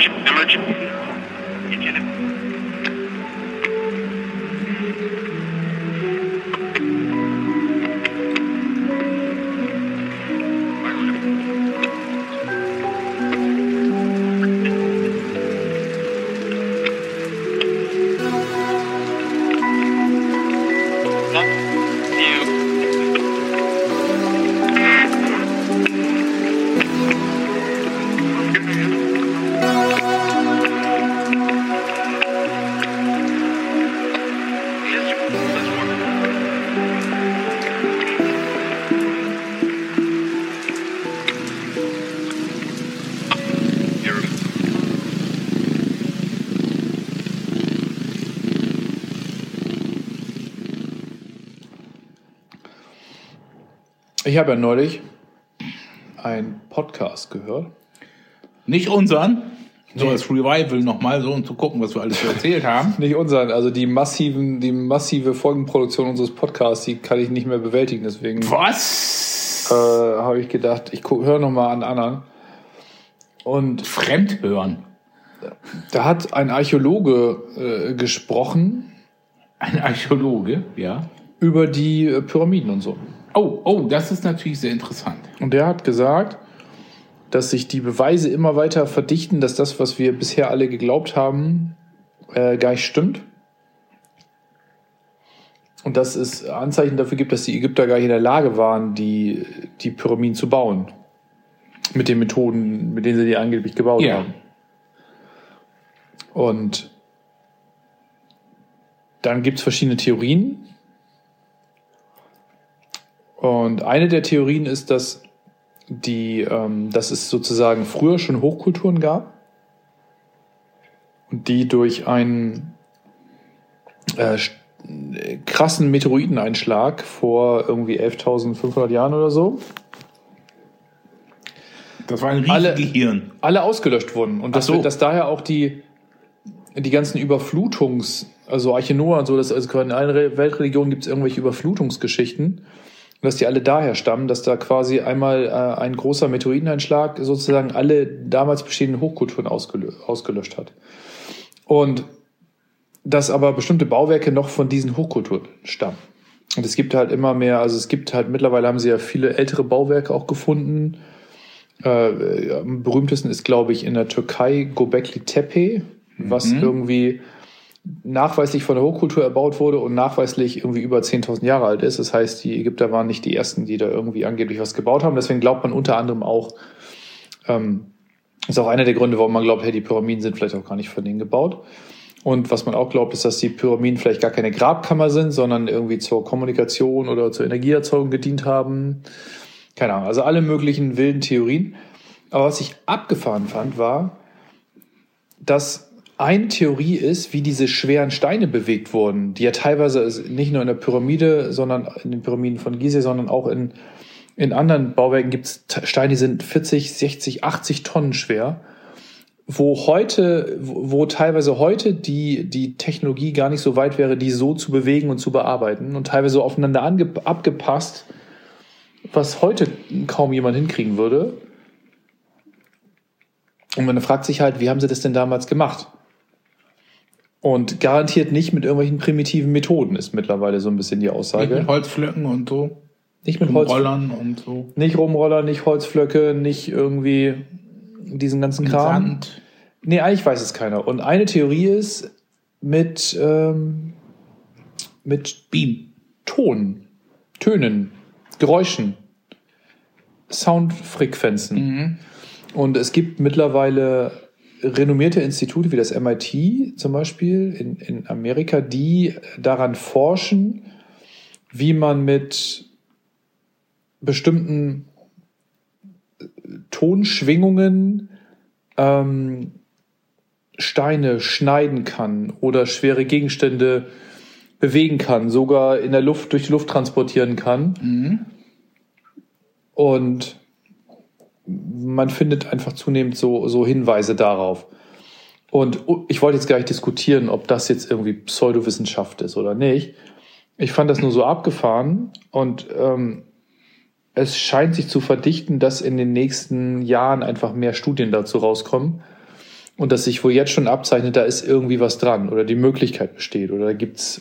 Image, image. Ich habe ja neulich einen Podcast gehört. Nicht unseren. So als Revival nochmal so, um zu gucken, was wir alles so erzählt haben. Nicht unseren, also die massiven, die massive Folgenproduktion unseres Podcasts, die kann ich nicht mehr bewältigen. Deswegen Was? äh, habe ich gedacht, ich höre nochmal an anderen. Und Fremdhören. da hat ein Archäologe äh, gesprochen Ein Archäologe, ja. über die äh, Pyramiden und so. Oh, oh, das ist natürlich sehr interessant. Und der hat gesagt, dass sich die Beweise immer weiter verdichten, dass das, was wir bisher alle geglaubt haben, äh, gar nicht stimmt. Und dass es Anzeichen dafür gibt, dass die Ägypter gar nicht in der Lage waren, die, die Pyramiden zu bauen. Mit den Methoden, mit denen sie die angeblich gebaut Ja. haben. Und dann gibt es verschiedene Theorien. Und eine der Theorien ist, dass die, ähm, dass es sozusagen früher schon Hochkulturen gab und die durch einen äh, äh, krassen Meteoriteneinschlag vor irgendwie 11.500 Jahren oder so Das war ein Alle- Riesengehirn. alle ausgelöscht wurden und dass, so. dass daher auch die die ganzen Überflutungs, also Arche Noah und so, dass also in allen Re- Weltreligionen gibt es irgendwelche Überflutungsgeschichten und dass die alle daher stammen, dass da quasi einmal äh, ein großer Meteoriteneinschlag sozusagen alle damals bestehenden Hochkulturen ausgelö ausgelöscht hat. Und dass aber bestimmte Bauwerke noch von diesen Hochkulturen stammen. Und es gibt halt immer mehr, also es gibt halt mittlerweile haben sie ja viele ältere Bauwerke auch gefunden. Äh, am berühmtesten ist, glaube ich, in der Türkei Gobekli Tepe, was irgendwie nachweislich von der Hochkultur erbaut wurde und nachweislich irgendwie über 10.000 Jahre alt ist. Das heißt, die Ägypter waren nicht die ersten, die da irgendwie angeblich was gebaut haben. Deswegen glaubt man unter anderem auch, ähm, ist auch einer der Gründe, warum man glaubt, hey, die Pyramiden sind vielleicht auch gar nicht von denen gebaut. Und was man auch glaubt, ist, dass die Pyramiden vielleicht gar keine Grabkammer sind, sondern irgendwie zur Kommunikation oder zur Energieerzeugung gedient haben. Keine Ahnung, also alle möglichen wilden Theorien. Aber was ich abgefahren fand, war, dass eine Theorie ist, wie diese schweren Steine bewegt wurden, die ja teilweise nicht nur in der Pyramide, sondern in den Pyramiden von Gizeh, sondern auch in, in anderen Bauwerken gibt es Steine, die sind 40, 60, 80 Tonnen schwer, wo heute, wo teilweise heute die, die Technologie gar nicht so weit wäre, die so zu bewegen und zu bearbeiten und teilweise so aufeinander ange, abgepasst, was heute kaum jemand hinkriegen würde. Und man fragt sich halt, wie haben sie das denn damals gemacht? Und garantiert nicht mit irgendwelchen primitiven Methoden ist mittlerweile so ein bisschen die Mit Aussage. Holzflöcken und so. Nicht mit Holz, Rollern und so. nicht Rumroller, nicht Holzflöcke, nicht irgendwie diesen ganzen Kram. Sand. Nee, eigentlich weiß es keiner. Und eine Theorie ist mit, ähm, mit Beam. Ton, Tönen, Geräuschen, Soundfrequenzen. Und es gibt mittlerweile renommierte Institute wie das MIT zum Beispiel in, in Amerika, die daran forschen, wie man mit bestimmten Tonschwingungen ähm, Steine schneiden kann oder schwere Gegenstände bewegen kann, sogar in der Luft durch die Luft transportieren kann. Und man findet einfach zunehmend so, so Hinweise darauf. Und ich wollte jetzt gar nicht diskutieren, ob das jetzt irgendwie Pseudowissenschaft ist oder nicht. Ich fand das nur so abgefahren und ähm, es scheint sich zu verdichten, dass in den nächsten Jahren einfach mehr Studien dazu rauskommen. und dass sich wohl jetzt schon abzeichnet, da ist irgendwie was dran oder die Möglichkeit besteht oder da gibt's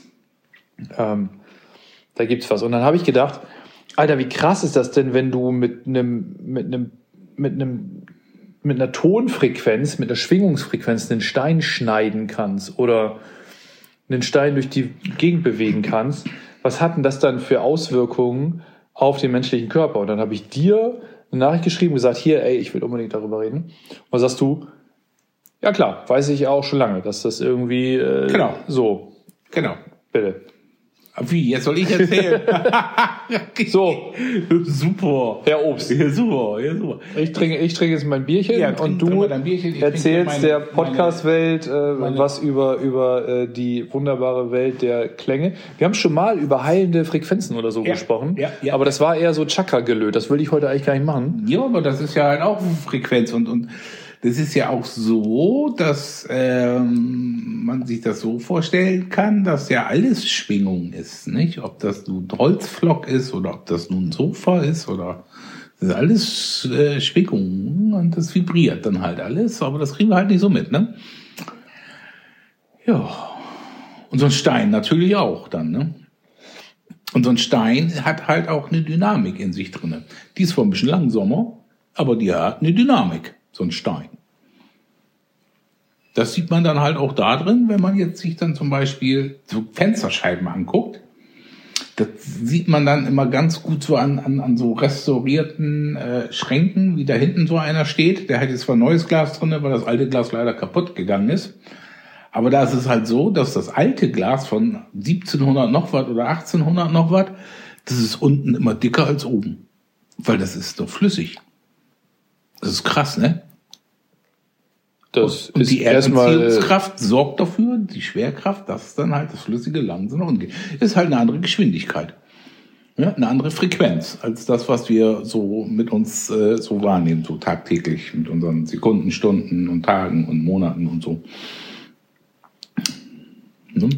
ähm, da gibt's was. Und dann habe ich gedacht, Alter, wie krass ist das denn, wenn du mit einem mit einem mit einem mit einer Tonfrequenz, mit einer Schwingungsfrequenz einen Stein schneiden kannst oder einen Stein durch die Gegend bewegen kannst. Was hat denn das dann für Auswirkungen auf den menschlichen Körper? Und dann habe ich dir eine Nachricht geschrieben, gesagt, hier, ey, ich will unbedingt darüber reden. Und was sagst du? Ja klar, weiß ich auch schon lange, dass das irgendwie äh, Genau. so, Genau. bitte. Wie, jetzt soll ich erzählen? So, super. Herr Obst. Ja, super, ja, super. Ich trinke, ich trinke jetzt mein Bierchen Ja, trink- und trink du dein Bierchen. Erzählst trinke der meine- Podcast-Welt äh, meine- was über, über äh, die wunderbare Welt der Klänge. Wir haben schon mal über heilende Frequenzen oder so Ja, gesprochen, ja, ja. aber das war eher so Chakra-gelöt. Das will ich heute eigentlich gar nicht machen. Ja, aber das ist ja halt auch Frequenz und, und das ist ja auch so, dass ähm, man sich das so vorstellen kann, dass ja alles Schwingung ist, nicht? Ob das nun Holzflock ist oder ob das nun ein Sofa ist oder das ist alles äh, Schwingung und das vibriert dann halt alles, aber das kriegen wir halt nicht so mit, ne? Ja. Und so ein Stein natürlich auch dann, ne? Und so ein Stein hat halt auch eine Dynamik in sich drinne. Die ist zwar ein bisschen langsamer, aber die hat eine Dynamik, so ein Stein. Das sieht man dann halt auch da drin, wenn man jetzt sich dann zum Beispiel so Fensterscheiben anguckt. Das sieht man dann immer ganz gut so an, an, an so restaurierten äh, Schränken, wie da hinten so einer steht. Der hat jetzt zwar neues Glas drinne, weil das alte Glas leider kaputt gegangen ist. Aber da ist es halt so, dass das alte Glas von 1700 noch was oder 1800 noch was, das ist unten immer dicker als oben. Weil das ist doch flüssig. Das ist krass, ne? Das Und ist die Erdanziehungskraft sorgt dafür, die Schwerkraft, dass dann halt das Flüssige langsam nach unten geht. Ist halt eine andere Geschwindigkeit. Ja, eine andere Frequenz als das, was wir so mit uns äh, so wahrnehmen, so tagtäglich mit unseren Sekunden, Stunden und Tagen und Monaten und so. Ne?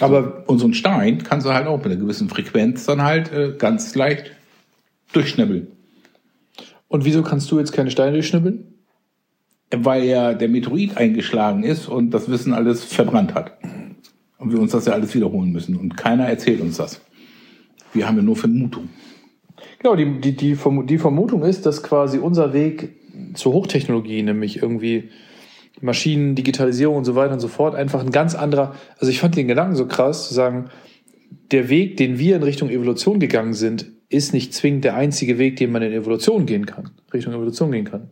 aber ein Stein kannst du halt auch mit einer gewissen Frequenz dann halt äh, ganz leicht durchschnibbeln. Und wieso kannst du jetzt keine Steine durchschnibbeln? Weil ja der Meteorit eingeschlagen ist und das Wissen alles verbrannt hat. Und wir uns das ja alles wiederholen müssen. Und keiner erzählt uns das. Wir haben ja nur Vermutung. Genau, die, die, die, die Vermutung ist, dass quasi unser Weg zur Hochtechnologie, nämlich irgendwie Maschinen, Digitalisierung und so weiter und so fort, einfach ein ganz anderer, also ich fand den Gedanken so krass, zu sagen, der Weg, den wir in Richtung Evolution gegangen sind, ist nicht zwingend der einzige Weg, den man in Evolution gehen kann, Richtung Evolution gehen kann.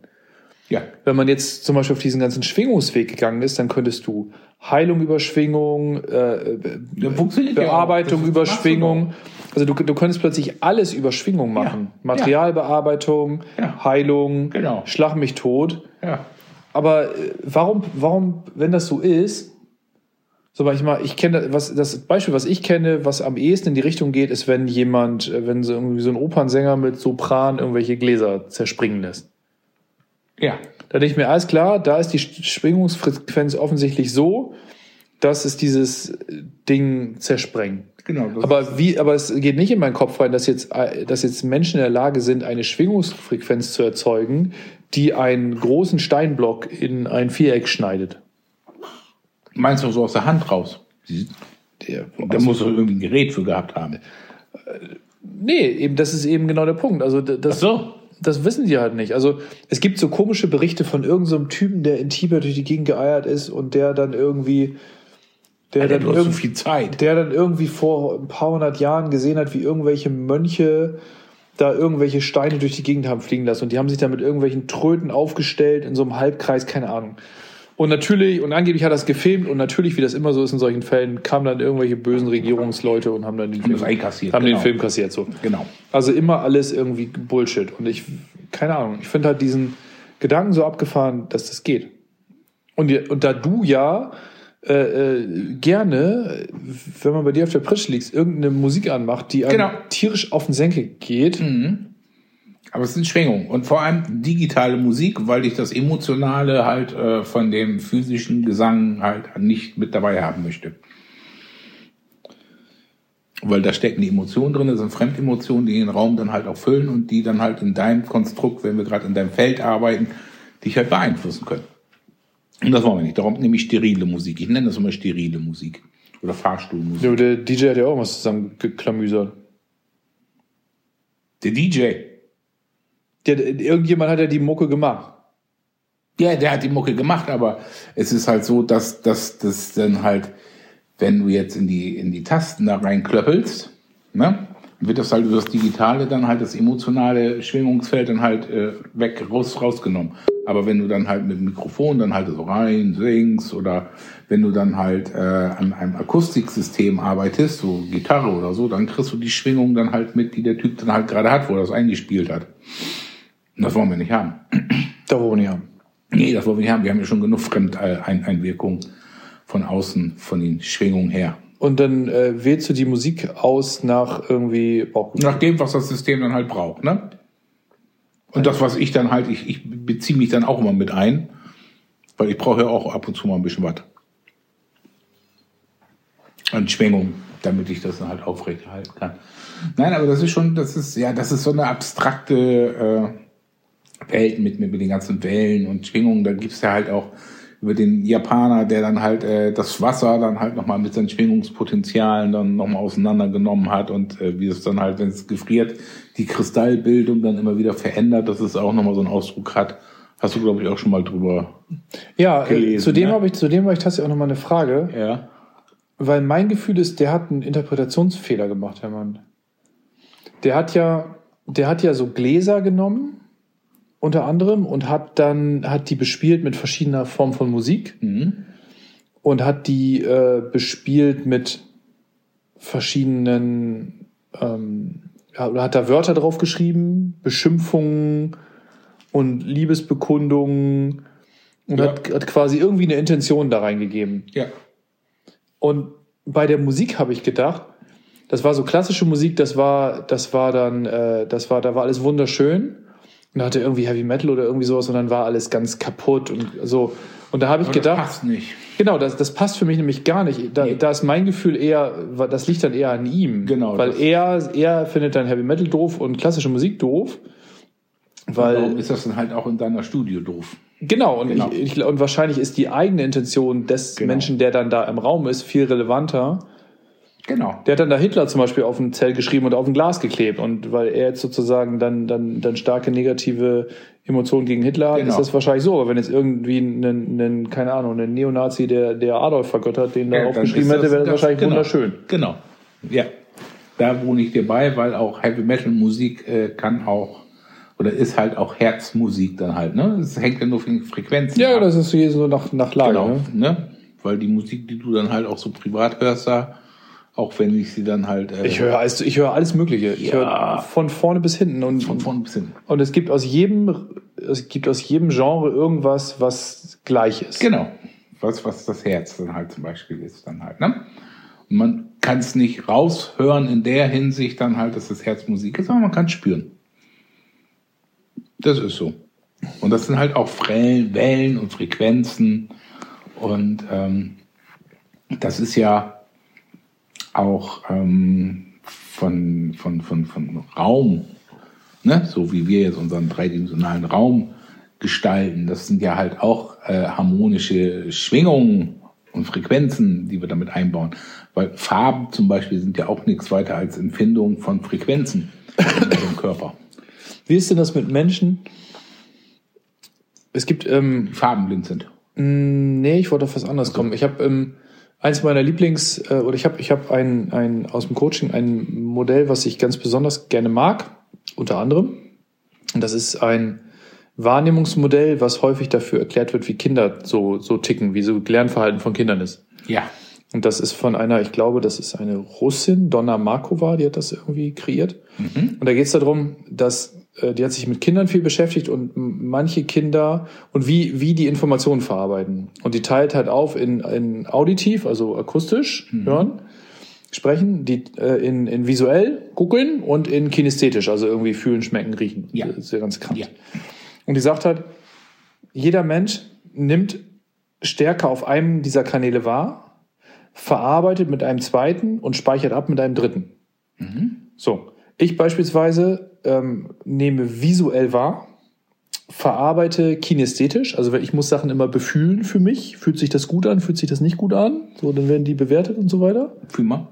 Ja. Wenn man jetzt zum Beispiel auf diesen ganzen Schwingungsweg gegangen ist, dann könntest du Heilung über Schwingung, äh, ja. Bearbeitung über Schwingung. Also du, du könntest plötzlich alles über Schwingung machen. Ja. Materialbearbeitung, Ja. Heilung, Genau. Schlag mich tot. Ja. Aber äh, warum, warum, wenn das so ist, so manchmal, ich kenne was, das Beispiel, was ich kenne, was am ehesten in die Richtung geht, ist, wenn jemand, äh, wenn so irgendwie so ein Opernsänger mit Sopran irgendwelche Gläser zerspringen lässt. Ja. Da denke ich mir, alles klar, da ist die Sch- Schwingungsfrequenz offensichtlich so, dass es dieses Ding zersprengt. Genau. Aber wie, aber es geht nicht in meinen Kopf rein, dass jetzt, äh, dass jetzt Menschen in der Lage sind, eine Schwingungsfrequenz zu erzeugen, die einen großen Steinblock in ein Viereck schneidet. Meinst du so aus der Hand raus? Der, Da muss er irgendwie ein Gerät für gehabt haben. nee, eben, das ist eben genau der Punkt. Also das, so. das wissen die halt nicht. Also es gibt so komische Berichte von irgendeinem so Typen, der in Tibet durch die Gegend geeiert ist und der dann irgendwie, der Der dann irgendwie viel Zeit. der dann irgendwie vor ein paar hundert Jahren gesehen hat, wie irgendwelche Mönche da irgendwelche Steine durch die Gegend haben fliegen lassen. Und die haben sich dann mit irgendwelchen Tröten aufgestellt in so einem Halbkreis, keine Ahnung. Und natürlich, und angeblich hat er es gefilmt und natürlich, wie das immer so ist in solchen Fällen, kamen dann irgendwelche bösen Regierungsleute und haben dann den Haben Film, einkassiert, haben genau. den Film kassiert. So. Genau. Also immer alles irgendwie Bullshit. Und ich, keine Ahnung, ich finde halt diesen Gedanken so abgefahren, dass das geht. Und, und da du ja äh, äh, gerne, wenn man bei dir auf der Pritsche liegt, irgendeine Musik anmacht, die einem Genau. tierisch auf den Senkel geht, Aber es sind Schwingungen und vor allem digitale Musik, weil ich das Emotionale halt äh, von dem physischen Gesang halt nicht mit dabei haben möchte. Weil da stecken die Emotionen drin, das sind Fremdemotionen, die den Raum dann halt auch füllen und die dann halt in deinem Konstrukt, wenn wir gerade in deinem Feld arbeiten, dich halt beeinflussen können. Und das wollen wir nicht. Darum nehme ich sterile Musik. Ich nenne das immer sterile Musik. Oder Fahrstuhlmusik. Ja, der DJ hat ja auch was zusammengeklamüsert. Der DJ. Der, irgendjemand hat ja die Mucke gemacht. Ja, der hat die Mucke gemacht, aber es ist halt so, dass dass das dann halt, wenn du jetzt in die, in die Tasten da reinklöppelst, ne, wird das halt über das Digitale dann halt das emotionale Schwingungsfeld dann halt äh, weg, raus, rausgenommen. Aber wenn du dann halt mit dem Mikrofon dann halt so rein singst oder wenn du dann halt äh, an einem Akustiksystem arbeitest, so Gitarre oder so, dann kriegst du die Schwingung dann halt mit, die der Typ dann halt gerade hat, wo er das eingespielt hat. Das wollen wir nicht haben. Da wollen wir nicht haben. Nee, das wollen wir nicht haben. Wir haben ja schon genug Fremdeinwirkung von außen, von den Schwingungen her. Und dann äh, wählst du die Musik aus nach irgendwie Bauchgefühl. Nach dem, was das System dann halt braucht, ne? Und das, was ich dann halt, ich, ich beziehe mich dann auch immer mit ein, weil ich brauche ja auch ab und zu mal ein bisschen was. An Schwingung, damit ich das dann halt aufrechterhalten kann. Nein, aber das ist schon, das ist, ja, das ist so eine abstrakte äh, Welt mit, mit, mit den ganzen Wellen und Schwingungen. Da gibt's ja halt auch über den Japaner, der dann halt äh, das Wasser dann halt nochmal mit seinen Schwingungspotenzialen dann nochmal auseinandergenommen hat und äh, wie es dann halt, wenn es gefriert, die Kristallbildung dann immer wieder verändert, dass es auch nochmal so einen Ausdruck hat. Hast du, glaube ich, auch schon mal drüber. Ja, äh, gelesen, zudem ne? habe ich, zudem habe ich tatsächlich auch noch mal eine Frage, Ja. weil mein Gefühl ist, der hat einen Interpretationsfehler gemacht, Herr Mann. Der hat ja, der hat ja so Gläser genommen, unter anderem, und hat dann, hat die bespielt mit verschiedener Form von Musik Mhm. und hat die äh, bespielt mit verschiedenen, ähm, ja, oder hat da Wörter drauf geschrieben, Beschimpfungen und Liebesbekundungen und Ja. hat, hat quasi irgendwie eine Intention da reingegeben. Ja. Und bei der Musik habe ich gedacht, das war so klassische Musik, das war, das war dann, äh, das war, da war alles wunderschön. Und da hatte irgendwie Heavy Metal oder irgendwie sowas und dann war alles ganz kaputt und so. Und da habe ich Aber gedacht, das passt nicht. Genau, das, das passt für mich nämlich gar nicht. Da, Nee. da ist mein Gefühl eher, das liegt dann eher an ihm. Genau, Weil er, er findet dann Heavy Metal doof und klassische Musik doof. Warum Weil, ist das dann halt auch in deiner Studio doof? genau, und, Genau. Ich, ich, und wahrscheinlich ist die eigene Intention des Genau. Menschen, der dann da im Raum ist, viel relevanter. Genau. Der hat dann da Hitler zum Beispiel auf ein Zelt geschrieben und auf ein Glas geklebt. Und weil er jetzt sozusagen dann, dann, dann starke negative Emotionen gegen Hitler hat, Genau. ist das wahrscheinlich so. Aber wenn jetzt irgendwie ein, ein keine Ahnung, ein Neonazi, der, der Adolf vergöttert, den da Ja, aufgeschrieben hätte, wäre das wahrscheinlich genau, wunderschön. Genau. Ja. Da wohne ich dir bei, weil auch Heavy Metal Musik äh, kann auch oder ist halt auch Herzmusik dann halt, ne? Es hängt ja nur von den Frequenzen. Ja, ab. das ist hier so nach, nach Lage. genau, Ne? ne? Weil die Musik, die du dann halt auch so privat hörst, da, auch wenn ich sie dann halt äh, Ich höre alles, ich höre alles Mögliche. Ich Ja. höre von vorne bis hinten. Und, von vorn bis hin. und es gibt aus jedem, es gibt aus jedem Genre irgendwas, was gleich ist. Genau. Was, was das Herz dann halt zum Beispiel ist, dann halt, ne? Und man kann es nicht raushören in der Hinsicht dann halt, dass das Herz Musik ist, aber man kann es spüren. Das ist so. Und das sind halt auch Wellen und Frequenzen. Und ähm, das ist ja auch ähm, von, von, von, von Raum, ne? so wie wir jetzt unseren dreidimensionalen Raum gestalten. Das sind ja halt auch äh, harmonische Schwingungen und Frequenzen, die wir damit einbauen. Weil Farben zum Beispiel sind ja auch nichts weiter als Empfindungen von Frequenzen in unserem Körper. Wie ist denn das mit Menschen? Es gibt, ähm, farbenblind sind. nee, ich wollte auf was anderes kommen. Ich habe ähm, eins meiner Lieblings, äh, oder ich habe ich hab ein, ein, aus dem Coaching ein Modell, was ich ganz besonders gerne mag, unter anderem. Und das ist ein Wahrnehmungsmodell, was häufig dafür erklärt wird, wie Kinder so, so ticken, wie so Lernverhalten von Kindern ist. Ja. Und das ist von einer, ich glaube, das ist eine Russin, Donna Markova, die hat das irgendwie kreiert. Und da geht es darum, dass äh, die hat sich mit Kindern viel beschäftigt und manche Kinder und wie, wie die Informationen verarbeiten. Und die teilt halt auf in, in auditiv, also akustisch hören, sprechen, die äh, in, in visuell gucken und in kinästhetisch, also irgendwie fühlen, schmecken, riechen. Ja. Das ist ja ganz krass. Ja. Und die sagt halt, jeder Mensch nimmt Stärke auf einem dieser Kanäle wahr, verarbeitet mit einem zweiten und speichert ab mit einem dritten. So, ich beispielsweise ähm, nehme visuell wahr, verarbeite kinästhetisch, also ich muss Sachen immer befühlen für mich. Fühlt sich das gut an, fühlt sich das nicht gut an? So, dann werden die bewertet und so weiter. Fühl mal.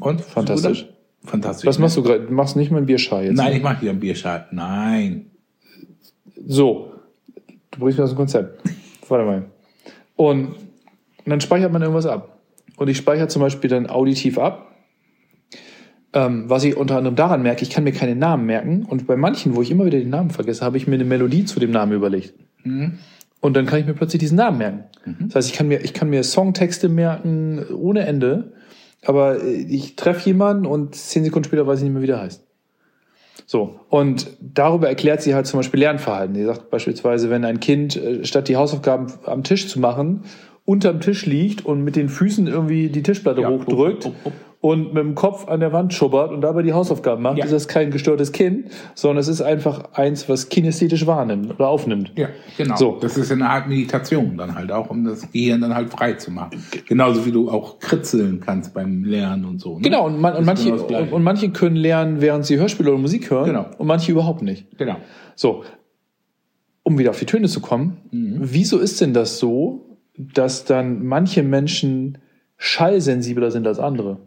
Und? Fantastisch. Fantastisch. Was machst du gerade? Du machst nicht mal einen Bierschei jetzt. Nein, ne? ich mache hier einen Bierschal. Nein. So. Du bringst mir aus dem Konzept. Warte mal. Und dann speichert man irgendwas ab. Und ich speichere zum Beispiel dann auditiv ab. Ähm, was ich unter anderem daran merke, ich kann mir keine Namen merken. Und bei manchen, wo ich immer wieder den Namen vergesse, habe ich mir eine Melodie zu dem Namen überlegt. Und dann kann ich mir plötzlich diesen Namen merken. Das heißt, ich kann mir, ich kann mir Songtexte merken ohne Ende. Aber äh, ich treffe jemanden und zehn Sekunden später weiß ich nicht mehr, wie der heißt. So, und darüber erklärt sie halt zum Beispiel Lernverhalten. Sie sagt beispielsweise, wenn ein Kind, äh, statt die Hausaufgaben am Tisch zu machen, unterm Tisch liegt und mit den Füßen irgendwie die Tischplatte Ja, hochdrückt hopp, hopp, hopp. Und mit dem Kopf an der Wand schubbert und dabei die Hausaufgaben macht, Ja. ist das kein gestörtes Kind, sondern es ist einfach eins, was kinästhetisch wahrnimmt oder aufnimmt. Ja, genau. So. Das ist eine Art Meditation dann halt auch, um das Gehirn dann halt frei zu machen. Genauso wie du auch kritzeln kannst beim Lernen und so. Ne? Genau, und, man, und, manche, genau und, und manche können lernen, während sie Hörspiele oder Musik hören Genau. und manche überhaupt nicht. Genau. So, um wieder auf die Töne zu kommen, wieso ist denn das so, dass dann manche Menschen schallsensibler sind als andere?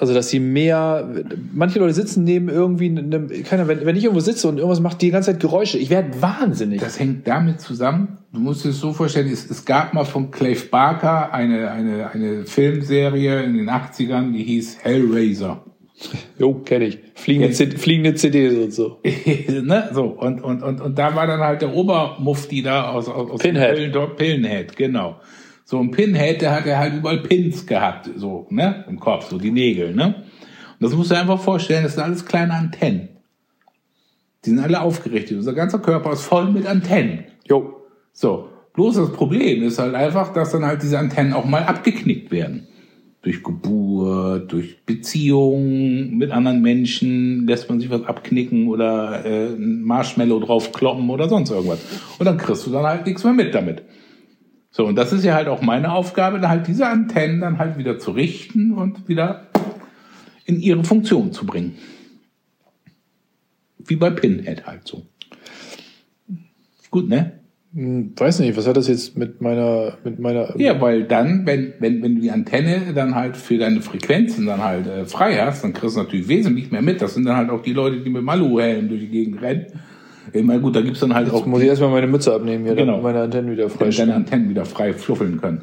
Also, dass sie mehr, manche Leute sitzen neben irgendwie, einem, keiner, wenn, wenn ich irgendwo sitze und irgendwas macht die ganze Zeit Geräusche, ich werde wahnsinnig. Das hängt damit zusammen, du musst es so vorstellen, es, es gab mal von Clive Barker eine, eine, eine Filmserie in den 80ern, die hieß Hellraiser. jo, kenne ich. Fliegende, C- fliegende CDs und so. ne? So, und, und, und, und da war dann halt der Obermufti da aus, aus, aus Pinhead. Köln, Pinhead, genau. So ein Pinhead, der hat er halt überall Pins gehabt, so, ne, im Kopf, so die Nägel, ne. Und das musst du dir einfach vorstellen, das sind alles kleine Antennen. Die sind alle aufgerichtet. Unser ganzer Körper ist voll mit Antennen. Jo. So, bloß das Problem ist halt einfach, dass dann halt diese Antennen auch mal abgeknickt werden. Durch Geburt, durch Beziehungen mit anderen Menschen, lässt man sich was abknicken oder äh, ein Marshmallow drauf kloppen oder sonst irgendwas. Und dann kriegst du dann halt nichts mehr mit damit. So, und das ist ja halt auch meine Aufgabe, dann halt diese Antennen dann halt wieder zu richten und wieder in ihre Funktion zu bringen. Wie bei Pinhead halt so. Gut, ne? Hm, Weiß nicht, was hat das jetzt mit meiner, mit meiner, Ja, weil dann, wenn, wenn, wenn du die Antenne dann halt für deine Frequenzen dann halt äh, frei hast, dann kriegst du natürlich wesentlich mehr mit. Das sind dann halt auch die Leute, die mit Malu-Helm durch die Gegend rennen. Ich meine, gut, da gibt's dann halt auch Jetzt muss ich erstmal meine Mütze abnehmen hier, Genau. damit meine Antennen wieder frei deine Antennen wieder frei fluffeln können.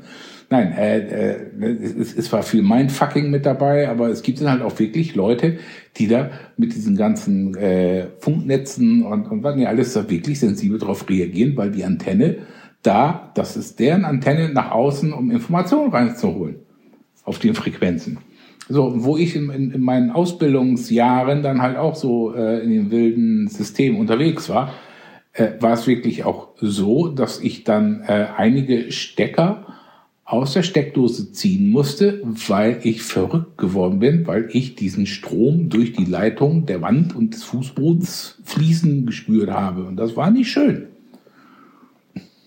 Nein, äh, äh, es, es war viel Mindfucking mit dabei, aber es gibt dann halt auch wirklich Leute, die da mit diesen ganzen äh, Funknetzen und, und was nicht alles da wirklich sensibel drauf reagieren, weil die Antenne da, das ist deren Antenne nach außen, um Informationen reinzuholen auf den Frequenzen. So, wo ich in, in, in meinen Ausbildungsjahren dann halt auch so äh, in den wilden Systemen unterwegs war, äh, war es wirklich auch so, dass ich dann äh, einige Stecker aus der Steckdose ziehen musste, weil ich verrückt geworden bin, weil ich diesen Strom durch die Leitung der Wand und des Fußbodens fließen gespürt habe. Und das war nicht schön.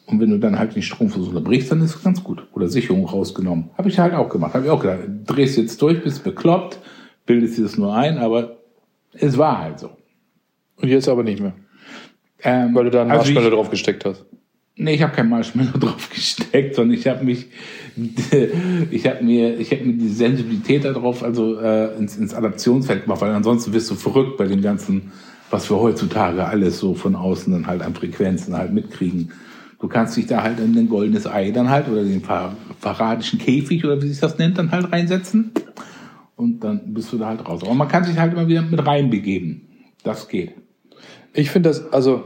Und wenn du dann halt den Stromversuch unterbrichst, dann ist es ganz gut. Oder Sicherung rausgenommen. Habe ich halt auch gemacht. Habe ich auch gedacht, drehst jetzt durch, bist bekloppt, bildest dir das nur ein, aber es war halt so. Und jetzt aber nicht mehr. Ähm, Weil du da einen also Marshmallow ich- drauf gesteckt hast. Nee, ich habe kein Marshmallow drauf gesteckt, sondern ich habe mich, ich habe mir, ich habe mir die Sensibilität darauf also äh, ins, ins Adaptionsfeld gemacht, weil ansonsten wirst du verrückt bei dem ganzen, was wir heutzutage alles so von außen dann halt an Frequenzen halt mitkriegen. Du kannst dich da halt in ein goldenes Ei dann halt oder den faradischen Käfig oder wie sich das nennt dann halt reinsetzen und dann bist du da halt raus. Aber man kann sich halt immer wieder mit reinbegeben. Das geht. Ich finde das, also,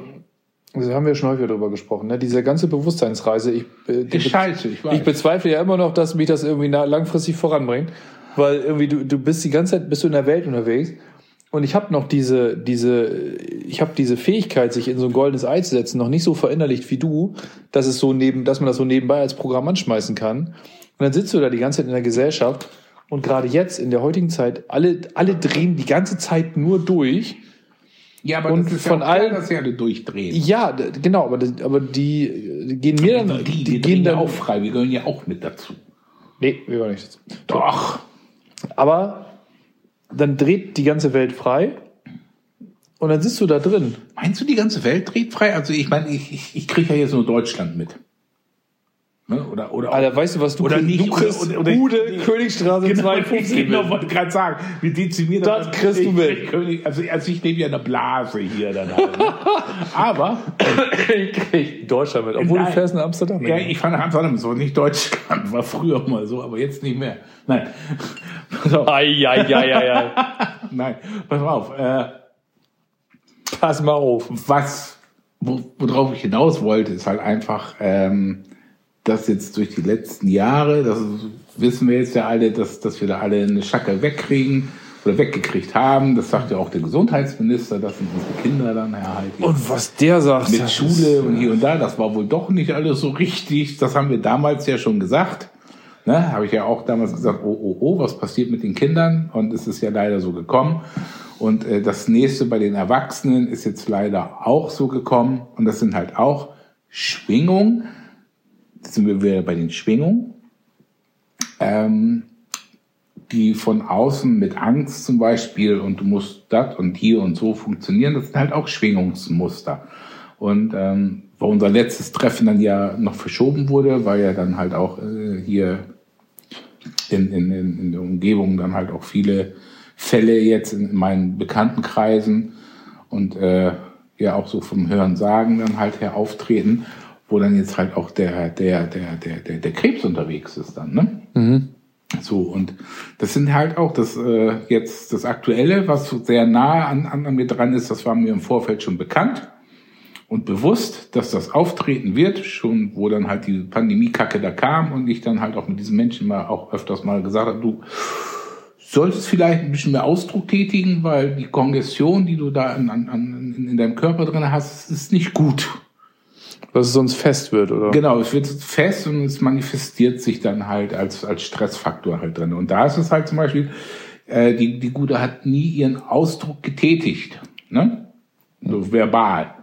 das haben wir schon häufiger drüber gesprochen, ne? diese ganze Bewusstseinsreise, ich, äh, Ist scheiße, ich weiß. ich bezweifle ja immer noch, dass mich das irgendwie langfristig voranbringt, weil irgendwie du, du bist die ganze Zeit, bist du in der Welt unterwegs und ich habe noch diese, diese, ich habe diese Fähigkeit, sich in so ein goldenes Ei zu setzen, noch nicht so verinnerlicht wie du, dass es so neben, dass man das so nebenbei als Programm anschmeißen kann. Und dann sitzt du da die ganze Zeit in der Gesellschaft und gerade jetzt in der heutigen Zeit, alle, alle drehen die ganze Zeit nur durch. Ja, aber Und das ist von ja allen- dass sie alle durchdrehen. Ja, genau, aber, das, aber die, die gehen mir dann, die, die, die gehen ja dann auch frei, wir gehören ja auch mit dazu. Nee, wir wollen nicht. Doch. Aber dann dreht die ganze Welt frei und dann sitzt du da drin. Meinst du, die ganze Welt dreht frei? Also ich meine, ich, ich, ich kriege ja jetzt nur Deutschland mit. Ne? Oder, oder Alter, weißt du, was du Oder kriegst? nicht, Du kriegst oder- oder- Bude, nee. Königstraße Genau, 52 ich genau, mit. wollte gerade sagen, wie dezimiert Das kriegst du ich, mit. ich, König, also, also ich lebe ja in einer Blase hier dann halt. Ne? Aber Ich krieg Deutschland mit. Obwohl Nein. du fährst nach Amsterdam. ja, ich fand Amsterdam so nicht Deutschland, war früher mal so, aber jetzt nicht mehr. Nein. So, Ei, ei, ei, ei, ei. nein, pass mal auf. Äh, Pass mal auf. was, wo, worauf ich hinaus wollte, ist halt einfach, ähm, dass jetzt durch die letzten Jahre, das wissen wir jetzt ja alle, dass, dass wir da alle eine Schacke wegkriegen oder weggekriegt haben. Das sagt ja auch der Gesundheitsminister, dass sind unsere Kinder dann erhalten. Und was der sagt. mit das Schule ist- und hier und da, das war wohl doch nicht alles so richtig. Das haben wir damals ja schon gesagt. Ne, habe ich ja auch damals gesagt, oh, oh, oh, was passiert mit den Kindern? Und es ist ja leider so gekommen. Und äh, das nächste bei den Erwachsenen ist jetzt leider auch so gekommen. Und das sind halt auch Schwingungen. Jetzt sind wir wieder bei den Schwingungen. Ähm, die von außen mit Angst zum Beispiel und du musst das und hier und so funktionieren, das sind halt auch Schwingungsmuster. Und ähm, wo unser letztes Treffen dann ja noch verschoben wurde, weil ja dann halt auch äh, hier in, in, in, der Umgebung dann halt auch viele Fälle jetzt in meinen Bekanntenkreisen und äh, ja auch so vom Hören sagen dann halt her auftreten, wo dann jetzt halt auch der, der, der, der, der, der Krebs unterwegs ist dann, ne? So, und das sind halt auch das äh, jetzt das Aktuelle, was so sehr nah an, an, mir dran ist, das war mir im Vorfeld schon bekannt und bewusst, dass das auftreten wird, schon wo dann halt die Pandemie-Kacke da kam und ich dann halt auch mit diesen Menschen mal auch öfters mal gesagt habe, du solltest vielleicht ein bisschen mehr Ausdruck tätigen, weil die Kongestion, die du da in, an, an, in deinem Körper drin hast, ist nicht gut. Dass es sonst fest wird, oder? Genau, es wird fest und es manifestiert sich dann halt als, als Stressfaktor halt drin. Und da ist es halt zum Beispiel, äh, die, die Gute hat nie ihren Ausdruck getätigt, ne? So verbal.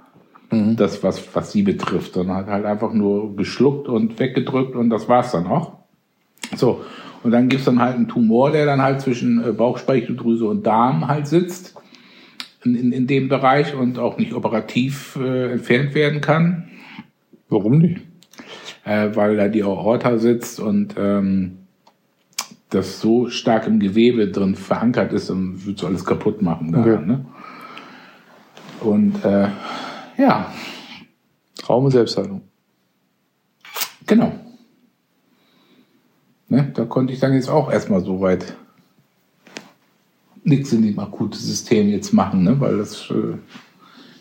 Das, was, was sie betrifft, sondern hat halt einfach nur geschluckt und weggedrückt und das war's dann auch. So. Und dann gibt's dann halt einen Tumor, der dann halt zwischen äh, Bauchspeicheldrüse und Darm halt sitzt. In, in, in dem Bereich und auch nicht operativ äh, entfernt werden kann Warum nicht? äh, weil da die Aorta sitzt und ähm, das so stark im Gewebe drin verankert ist und würdest du alles kaputt machen. Daran, Okay. ne? Und äh, ja, Traum und Selbstheilung. genau. Ne, da konnte ich dann jetzt auch erstmal so weit nichts in dem akute System jetzt machen, ne? weil das äh,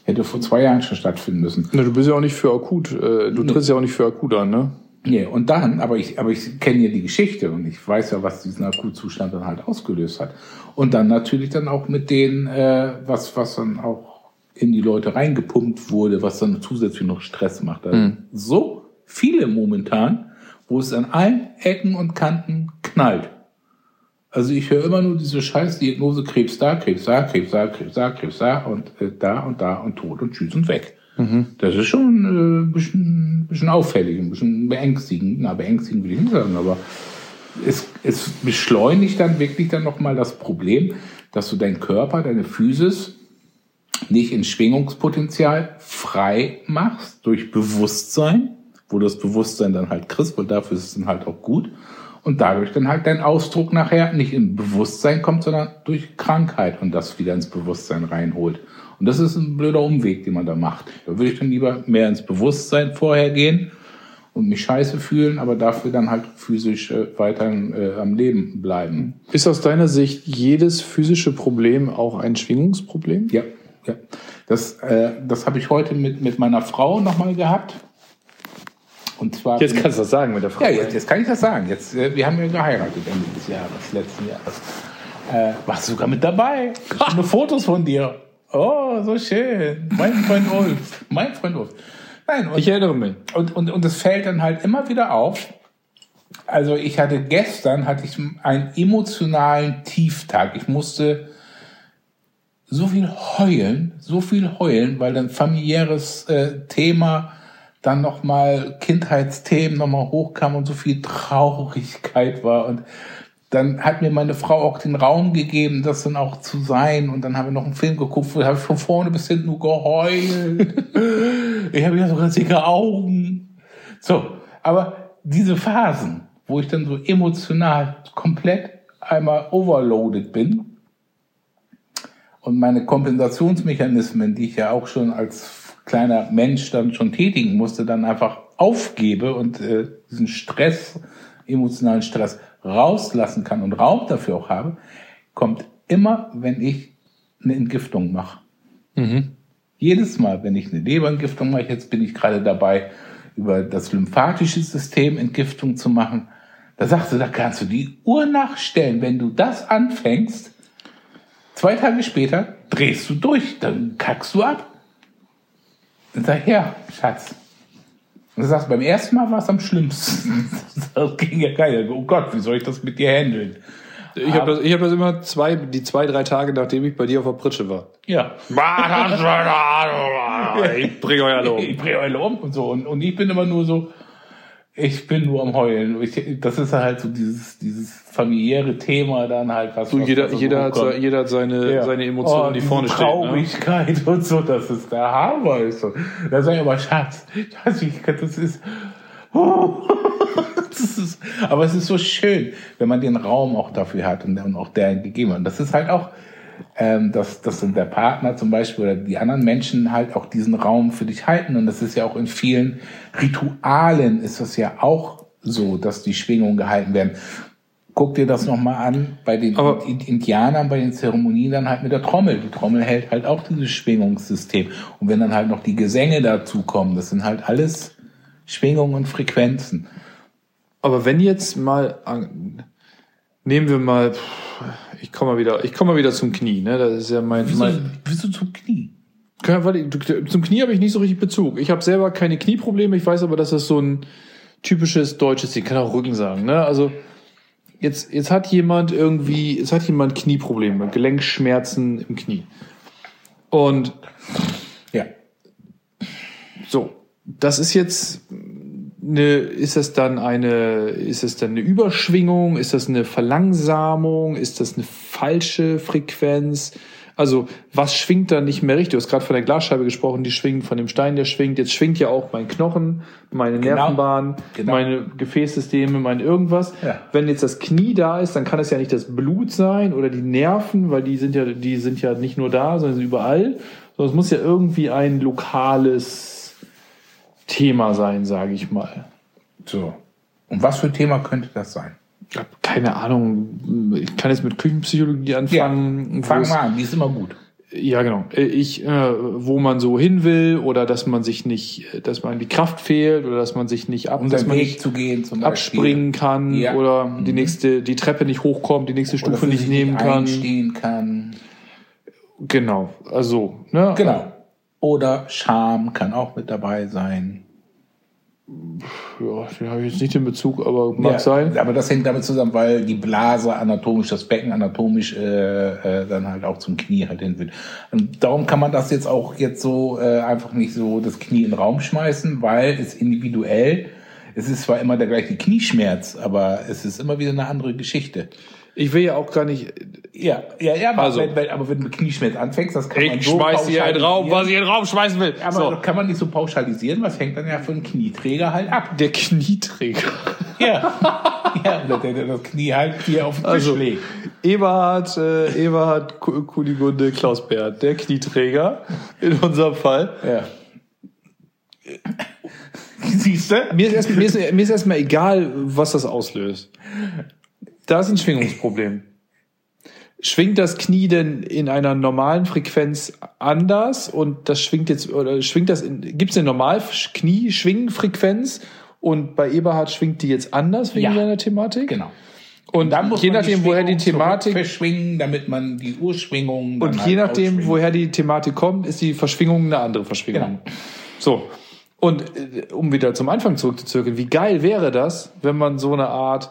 hätte vor zwei Jahren schon stattfinden müssen. Na, du bist ja auch nicht für akut. Äh, du trittst ja auch nicht für akut an, ne? Nee, und dann, aber ich, aber ich kenne ja die Geschichte und ich weiß ja, was diesen Akutzustand dann halt ausgelöst hat. Und dann natürlich dann auch mit denen, äh, was, was dann auch in die Leute reingepumpt wurde, was dann zusätzlich noch Stress macht. Also So viele momentan, wo es an allen Ecken und Kanten knallt. Also ich höre immer nur diese scheiß Diagnose Krebs da, Krebs da, Krebs da, Krebs da, Krebs da und äh, da und da und tot und tschüss und weg. Das ist schon äh, ein bisschen, bisschen auffällig, ein bisschen beängstigend. Na, beängstigend will ich nicht sagen, aber es, es beschleunigt dann wirklich dann nochmal das Problem, dass du deinen Körper, deine Physis nicht in Schwingungspotenzial frei machst durch Bewusstsein, wo du das Bewusstsein dann halt kriegst, weil dafür ist es dann halt auch gut. Und dadurch dann halt dein Ausdruck nachher nicht im Bewusstsein kommt, sondern durch Krankheit und das wieder ins Bewusstsein reinholt. Und das ist ein blöder Umweg, den man da macht. Da würde ich dann lieber mehr ins Bewusstsein vorher gehen und mich scheiße fühlen, aber dafür dann halt physisch äh, weiter äh, am Leben bleiben. Ist aus deiner Sicht jedes physische Problem auch ein Schwingungsproblem? Ja, ja. Das, äh, das habe ich heute mit, mit meiner Frau nochmal gehabt. Und zwar. Jetzt kannst du das sagen mit der Frau. ja, jetzt, jetzt kann ich das sagen. Jetzt, äh, wir haben ja geheiratet Ende des Jahres, letzten Jahres. Äh, warst du sogar mit dabei? Schöne Fotos von dir. Oh, so schön. Mein Freund Ulf. Mein Freund Ulf. Nein, und, Ich erinnere mich. und, und, und es fällt dann halt immer wieder auf. Also ich hatte gestern hatte ich einen emotionalen Tieftag. Ich musste so viel heulen, so viel heulen, weil dann familiäres äh, Thema, dann nochmal Kindheitsthemen nochmal hochkam und so viel Traurigkeit war und dann hat mir meine Frau auch den Raum gegeben, das dann auch zu sein. Und dann haben wir noch einen Film geguckt, wo ich von vorne bis hinten nur geheult. ich habe ja sogar dicke Augen. So, aber diese Phasen, wo ich dann so emotional komplett einmal overloaded bin und meine Kompensationsmechanismen, die ich ja auch schon als kleiner Mensch dann schon tätigen musste, dann einfach aufgebe und äh, diesen Stress, emotionalen Stress rauslassen kann und Raum dafür auch habe, kommt immer, wenn ich eine Entgiftung mache. Mhm. Jedes Mal, wenn ich eine Leberentgiftung mache, jetzt bin ich gerade dabei, über das lymphatische System Entgiftung zu machen. Da sagst du, da kannst du die Uhr nachstellen. Wenn du das anfängst, zwei Tage später drehst du durch, dann kackst du ab. Dann sag ich, ja, Schatz. Und du sagst, beim ersten Mal war es am schlimmsten. Das ging ja keiner. Oh Gott, wie soll ich das mit dir handeln? Ich habe das, ich hab das immer zwei, die zwei, drei Tage, nachdem ich bei dir auf der Pritsche war. Ja. Ich bring euch alle um. Ich drehe alle um und so. Und, und ich bin immer nur so, ich bin nur am Heulen. Ich, das ist halt so dieses, dieses familiäre Thema dann halt. Was, So, was jeder, so jeder, hat, hochkommt. jeder hat seine, Ja. seine Emotionen, Oh, die vorne stehen. Ne? Traurigkeit und so, das ist der Hammer. Ist so. Da sag ich aber, Schatz, Schatz, ich, das ist, das ist, aber es ist so schön, wenn man den Raum auch dafür hat und, und auch der gegeben hat. Und das ist halt auch, ähm, dass, dass dann der Partner zum Beispiel oder die anderen Menschen halt auch diesen Raum für dich halten. Und das ist ja auch in vielen Ritualen ist das ja auch so, dass die Schwingungen gehalten werden. Guck dir das nochmal an bei den Aber- In- Indianern, bei den Zeremonien dann halt mit der Trommel. Die Trommel hält halt auch dieses Schwingungssystem. Und wenn dann halt noch die Gesänge dazu kommen, das sind halt alles Schwingungen und Frequenzen. Aber wenn jetzt mal, nehmen wir mal, ich komme mal wieder, ich komme mal wieder zum Knie, ne? Das ist ja mein, mein wieso zum Knie? Weil zum Knie habe ich nicht so richtig Bezug. Ich habe selber keine Knieprobleme. Ich weiß aber, dass das so ein typisches deutsches, ich kann auch Rücken sagen, ne? Also jetzt, jetzt hat jemand irgendwie, jetzt hat jemand Knieprobleme, Gelenkschmerzen im Knie. Und Ja. so, das ist jetzt eine, ist das dann eine, ist das dann eine Überschwingung? Ist das eine Verlangsamung? Ist das eine falsche Frequenz? Also, was schwingt da nicht mehr richtig? Du hast gerade von der Glasscheibe gesprochen, die schwingt, von dem Stein, der schwingt. Jetzt schwingt ja auch mein Knochen, meine Genau. Nervenbahn, Genau. meine Gefäßsysteme, mein irgendwas. Ja. Wenn jetzt das Knie da ist, dann kann es ja nicht das Blut sein oder die Nerven, weil die sind ja, die sind ja nicht nur da, sondern sind überall. Sondern es muss ja irgendwie ein lokales Thema sein, sage ich mal. So. Und was für ein Thema könnte das sein? Ich hab keine Ahnung. Ich kann jetzt mit Küchenpsychologie anfangen. wo fang mal an, die ist immer gut. Ja, genau. Ich, äh, wo man so hin will oder dass man sich nicht, dass man die Kraft fehlt oder dass man sich nicht ab, Um dass man Weg nicht zu gehen zum Beispiel. abspringen kann Ja. Mhm. oder die nächste, die Treppe nicht hochkommt, die nächste Oder Stufe nicht nehmen kann. einstehen kann. Genau. Also, ne? Genau. Oder Scham kann auch mit dabei sein. Ja, den habe ich jetzt nicht in Bezug, aber mag Ja, sein. Aber das hängt damit zusammen, weil die Blase anatomisch, das Becken anatomisch äh, äh, dann halt auch zum Knie halt hin will. Und darum kann man das jetzt auch jetzt so äh, einfach nicht so das Knie in den Raum schmeißen, weil es individuell, es ist zwar immer der gleiche Knieschmerz, aber es ist immer wieder eine andere Geschichte. Ich will ja auch gar nicht. Ja, ja, ja, aber, Also- wenn, wenn, aber wenn du mit Knieschmerz anfängst, das kann man Ich so schmeiß hier einen Raum, was ich in den Raum schmeißen will. Aber so. kann man nicht so pauschalisieren, was hängt dann ja einen Knieträger halt ab. Der Knieträger. Ja, ja der, der, das Knie halt hier auf den Tisch Also, legt. Eberhard, äh, Eberhard Ku- Kunigunde Klausbert, der Knieträger in unserem Fall. Ja. Siehst du? Mir ist, erst, erstmal egal, was das auslöst. Da ist ein Schwingungsproblem. Schwingt das Knie denn in einer normalen Frequenz anders und das schwingt jetzt oder schwingt das in gibt es eine normal Knie-Schwingenfrequenz und bei Eberhard schwingt die jetzt anders wegen Ja. seiner Thematik? Genau. Und Dann muss je nachdem, woher die Thematik verschwingen, damit man die Urschwingung Und halt je nachdem, ausschwingt. woher die Thematik kommt, ist die Verschwingung eine andere Verschwingung. Genau. So. Und äh, um wieder zum Anfang zurückzuzirkeln, wie geil wäre das, wenn man so eine Art,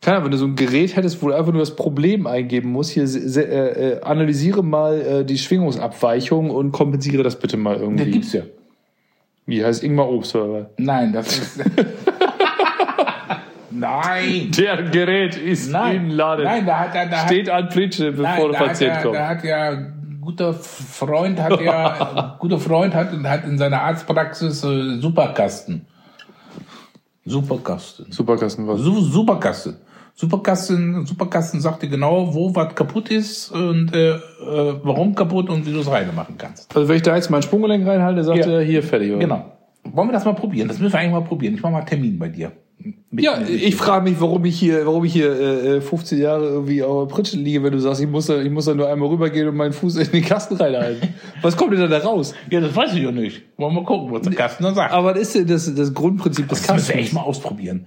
keine Ahnung, wenn du so ein Gerät hättest, wo du einfach nur das Problem eingeben musst, hier äh, äh, analysiere mal äh, die Schwingungsabweichung und kompensiere das bitte mal irgendwie. Das gibt's ja. Wie heißt Ingmar Obst oder? Nein, das ist. Nein. Der Gerät ist Nein. in Laden. Nein, da hat er, da Steht hat, an Pritsche, bevor nein, der Patient kommt. da hat ja guter Freund hat ja guter Freund hat hat in seiner Arztpraxis äh, Superkasten. Superkasten. Superkasten was? Su Superkasten. Superkasten, Superkasten sagt dir genau, wo was kaputt ist und äh, äh, warum kaputt und wie du es reinmachen kannst. Also wenn ich da jetzt mein Sprunggelenk reinhalte, sagt Ja. er hier fertig. Oder? Genau. Wollen wir das mal probieren? Das müssen wir eigentlich mal probieren. Ich mache mal einen Termin bei dir. Mit- Ja, mit- ich frage mich, warum ich hier, warum ich hier äh, 15 Jahre irgendwie auf der Pritsche liege, wenn du sagst, ich muss da, ich muss da nur einmal rübergehen und meinen Fuß in den Kasten reinhalten. Was kommt denn da raus? Ja, das weiß ich ja nicht. Wollen wir gucken, was der Kasten dann sagt. Aber was ist das, das Grundprinzip des Das müssen wir Kastens? echt mal ausprobieren.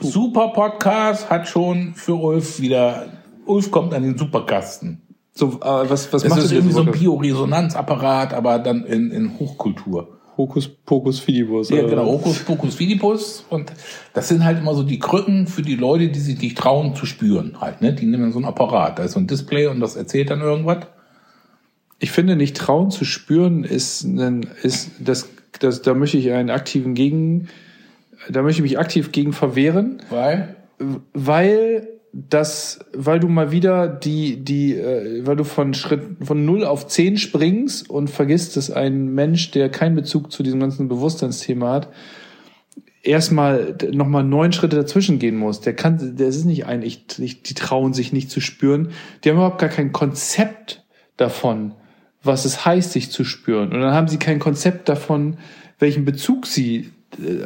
Super Podcast hat schon für Ulf wieder. Ulf kommt an den Superkasten. So, äh, was, was Das macht ist irgendwie so ein? Bioresonanzapparat, aber dann in, in Hochkultur. Hokus Pokus Fidibus. Ja, oder genau? Hokus Pokus Fidibus. Und das sind halt immer so die Krücken für die Leute, die sich nicht trauen zu spüren halt, ne? Die nehmen so ein Apparat. Da ist so ein Display und das erzählt dann irgendwas. Ich finde, nicht trauen zu spüren ist, ein, ist das, das, da möchte ich einen aktiven Gegen, da möchte ich mich aktiv gegen verwehren. Weil? weil das, weil du mal wieder die, die, äh, weil du von Schritt von 0 auf 10 springst und vergisst, dass ein Mensch, der keinen Bezug zu diesem ganzen Bewusstseinsthema hat, erstmal nochmal neun Schritte dazwischen gehen muss. Der kann, der ist nicht ein, ich, ich, die trauen sich nicht zu spüren. Die haben überhaupt gar kein Konzept davon, was es heißt, sich zu spüren. Und dann haben sie kein Konzept davon, welchen Bezug sie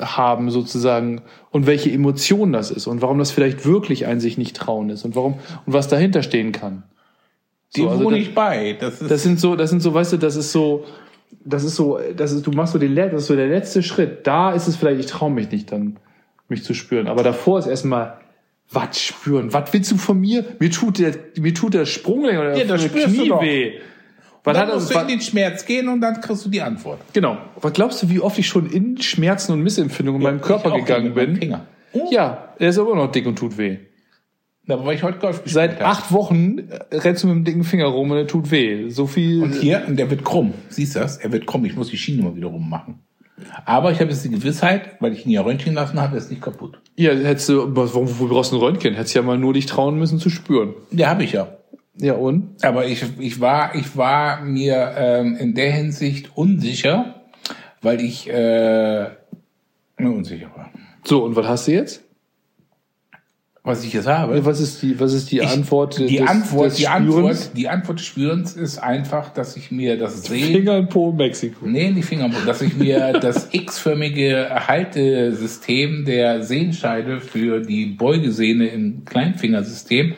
haben sozusagen und welche Emotion das ist und warum das vielleicht wirklich ein sich nicht trauen ist und warum und was dahinter stehen kann. Dem So, also wohne ich bei. Das ist, Das sind so, das sind so, weißt du, das ist so, das ist so, das ist, du machst so den, le- das ist so der letzte Schritt. Da ist es vielleicht, ich traue mich nicht dann, mich zu spüren. Aber davor ist erstmal, was spüren? Was willst du von mir? Mir tut der, mir tut der Sprunggelenk oder Ja, das Knie weh. Was dann musst du in den Schmerz gehen und dann kriegst du die Antwort. genau. Was glaubst du, wie oft ich schon in Schmerzen und Missempfindungen in meinem Körper gegangen bin? Finger. Oh, Ja, er ist aber noch dick und tut weh. Da war ich heute Golf gespielt. Seit habe. acht Wochen äh, rennst du mit dem dicken Finger rum und er tut weh. So viel. Und hier, und der wird krumm. Siehst du das? Er wird krumm. Ich muss die Schiene mal wieder rummachen. Aber ich habe jetzt die Gewissheit, weil ich ihn ja röntgen lassen habe, er ist nicht kaputt. Ja, hättest du, was- warum, wo brauchst du ein Röntgen? Hättest ja mal nur dich trauen müssen zu spüren. Ja, habe ich ja. Ja, und? Aber ich, ich war, ich war mir ähm, in der Hinsicht unsicher, weil ich äh, mir unsicher war. So, und was hast du jetzt? Was ich jetzt habe. Was ist die, was ist die Ich- Antwort die des, Antwort, des die Spürens? Antwort, die Antwort des Spürens ist einfach, dass ich mir das Sehen, Finger in Po, Mexiko. nee, die Finger, dass ich mir das x-förmige Haltesystem der Sehenscheide für die Beugesehne im Kleinfingersystem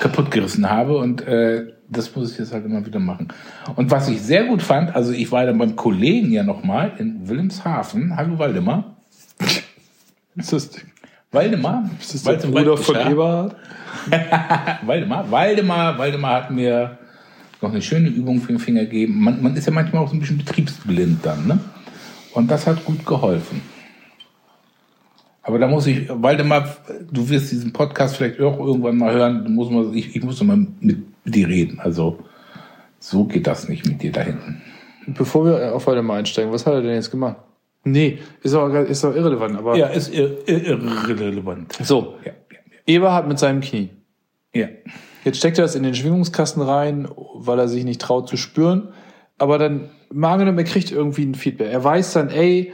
kaputt gerissen habe und äh, das muss ich jetzt halt immer wieder machen. Und was ich sehr gut fand, also ich war dann beim Kollegen ja nochmal in Wilhelmshaven. Hallo Waldemar. Ist das, Waldemar. ist das der Bruder von. Eberhard? Waldemar, Waldemar, Waldemar hat mir noch eine schöne Übung für den Finger gegeben. Man, man ist ja manchmal auch so ein bisschen betriebsblind dann, ne? Und das hat gut geholfen. Aber da muss ich, Waldemar, du wirst diesen Podcast vielleicht auch irgendwann mal hören, du musst mal, ich, ich muss mal mit, dir reden. Also, so geht das nicht mit dir da hinten. Bevor wir auf Waldemar einsteigen, was hat er denn jetzt gemacht? Nee, ist auch, ist auch irrelevant, aber. Ja, ist ir ir irrelevant. So. Ja, Eberhard mit seinem Knie. ja. ja. Jetzt steckt er das in den Schwingungskasten rein, weil er sich nicht traut zu spüren. Aber dann, mal angenommen, er kriegt irgendwie ein Feedback. Er weiß dann, ey,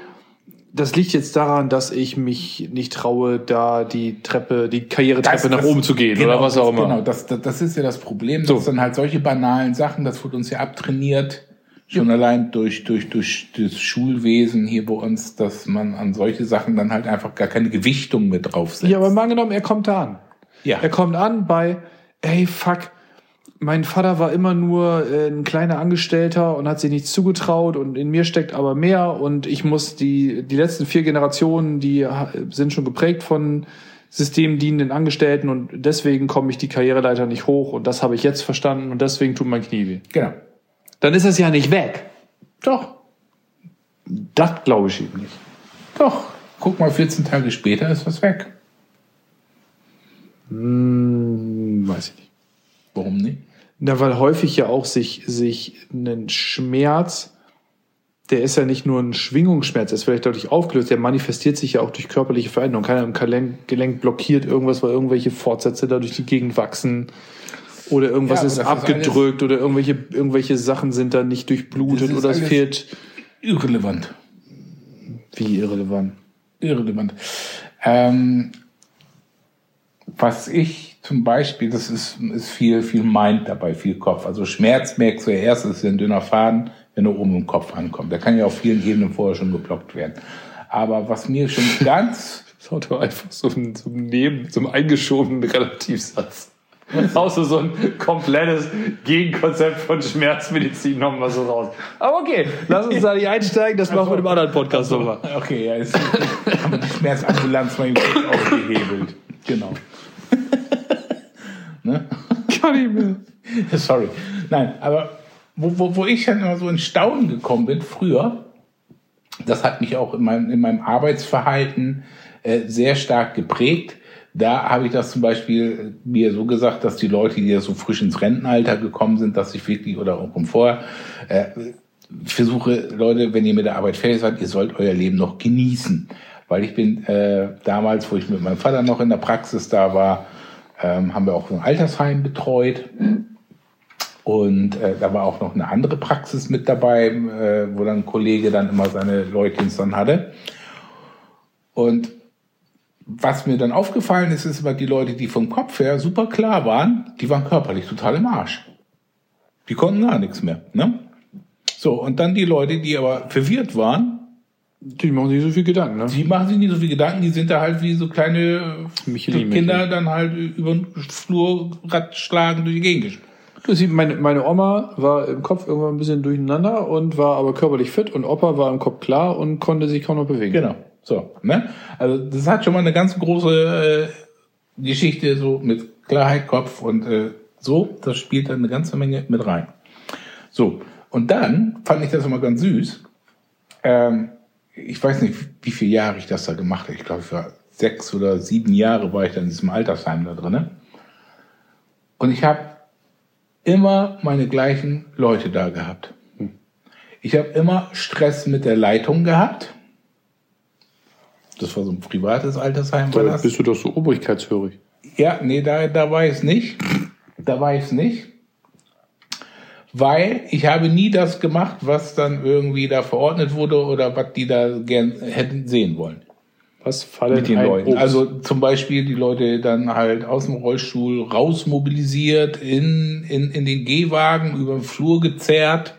das liegt jetzt daran, dass ich mich nicht traue, da die Treppe, die Karrieretreppe nach oben zu gehen genau, oder was auch das, immer. Genau, das, das, das ist ja das Problem, So. dass dann halt solche banalen Sachen, das wird uns ja abtrainiert, schon allein durch, durch, durch das Schulwesen hier bei uns, dass man an solche Sachen dann halt einfach gar keine Gewichtung mit draufsetzt. Ja, aber mal angenommen, er kommt da an. Ja. Er kommt an bei, ey, fuck, mein Vater war immer nur äh, ein kleiner Angestellter und hat sich nichts zugetraut und in mir steckt aber mehr und ich muss die, die letzten vier Generationen, die sind schon geprägt von systemdienenden Angestellten und deswegen komme ich die Karriereleiter nicht hoch und das habe ich jetzt verstanden und deswegen tut mein Knie weh. Genau. Dann ist es ja nicht weg. Doch, Das glaube ich ihm nicht. doch. Guck mal, 14 Tage später ist was weg. Hm, weiß ich nicht. Warum nicht? Na, weil häufig ja auch sich, sich einen Schmerz der ist ja nicht nur ein Schwingungsschmerz, der ist vielleicht deutlich aufgelöst, der manifestiert sich ja auch durch körperliche Veränderungen. Keiner im Gelenk, Gelenk blockiert irgendwas, weil irgendwelche Fortsätze da durch die Gegend wachsen. Oder irgendwas Ja, ist abgedrückt oder irgendwelche, irgendwelche Sachen sind da nicht durchblutet oder es fehlt. Irrelevant. Wie irrelevant. Irrelevant. Ähm, was ich zum Beispiel, das ist, ist viel, viel Mind dabei, viel Kopf. Also Schmerz merkst du ja erst, ist ein dünner Faden, wenn er oben im Kopf ankommt. Der kann ja auf vielen Ebenen vorher schon geblockt werden. Aber was mir schon ganz, Das war doch einfach so ein Neben, so ein eingeschobenen Relativsatz. Außer so ein komplettes Gegenkonzept von Schmerzmedizin nochmal so raus. Aber okay, lass uns da nicht einsteigen, das machen wir im anderen Podcast nochmal. okay, ja, jetzt haben die Schmerzambulanz mal aufgehebelt. Genau. Ne? Kann ich mehr. Sorry. Nein, aber wo, wo, wo ich dann immer so in Staunen gekommen bin, früher, das hat mich auch in meinem, in meinem Arbeitsverhalten äh, sehr stark geprägt. Da habe ich das zum Beispiel mir so gesagt, dass die Leute, die ja so frisch ins Rentenalter gekommen sind, dass ich wirklich, oder auch im Vorher, äh, versuche, Leute, wenn ihr mit der Arbeit fertig seid, ihr sollt euer Leben noch genießen. Weil ich bin äh, damals, wo ich mit meinem Vater noch in der Praxis da war, ähm, haben wir auch ein Altersheim betreut. Und äh, da war auch noch eine andere Praxis mit dabei, äh, wo dann ein Kollege dann immer seine Leutchens dann hatte. Und was mir dann aufgefallen ist, ist immer die Leute, die vom Kopf her super klar waren, die waren körperlich total im Arsch. Die konnten gar nichts mehr. Ne? So, und dann die Leute, die aber verwirrt waren, Die machen sich so viel Gedanken, ne? die machen sich nicht so viel Gedanken, die sind da halt wie so kleine Michelin, Kinder Michelin. dann halt über den Flur schlagen durch die Gegend. Du siehst, meine, meine Oma war im Kopf irgendwann ein bisschen durcheinander und war aber körperlich fit und Opa war im Kopf klar und konnte sich kaum noch bewegen. Genau. So, ne? Also das hat schon mal eine ganz große äh, Geschichte so mit Klarheit, Kopf und äh, so. Das spielt dann eine ganze Menge mit rein. So, und dann fand ich das immer ganz süß. Ähm, ich weiß nicht, wie viele Jahre ich das da gemacht habe. Ich glaube, ich war sechs oder sieben Jahre war ich dann in diesem Altersheim da drinne. Und ich habe immer meine gleichen Leute da gehabt. Ich habe immer Stress mit der Leitung gehabt. Das war so ein privates Altersheim. Da bist du doch so obrigkeitshörig. Ja, nee, da, da war ich es nicht. Da war ich es nicht. Weil ich habe nie das gemacht, was dann irgendwie da verordnet wurde oder was die da gern hätten sehen wollen Was fallen mit den Leuten. Obst? Also zum Beispiel die Leute dann halt aus dem Rollstuhl rausmobilisiert, in, in, in den Gehwagen, über den Flur gezerrt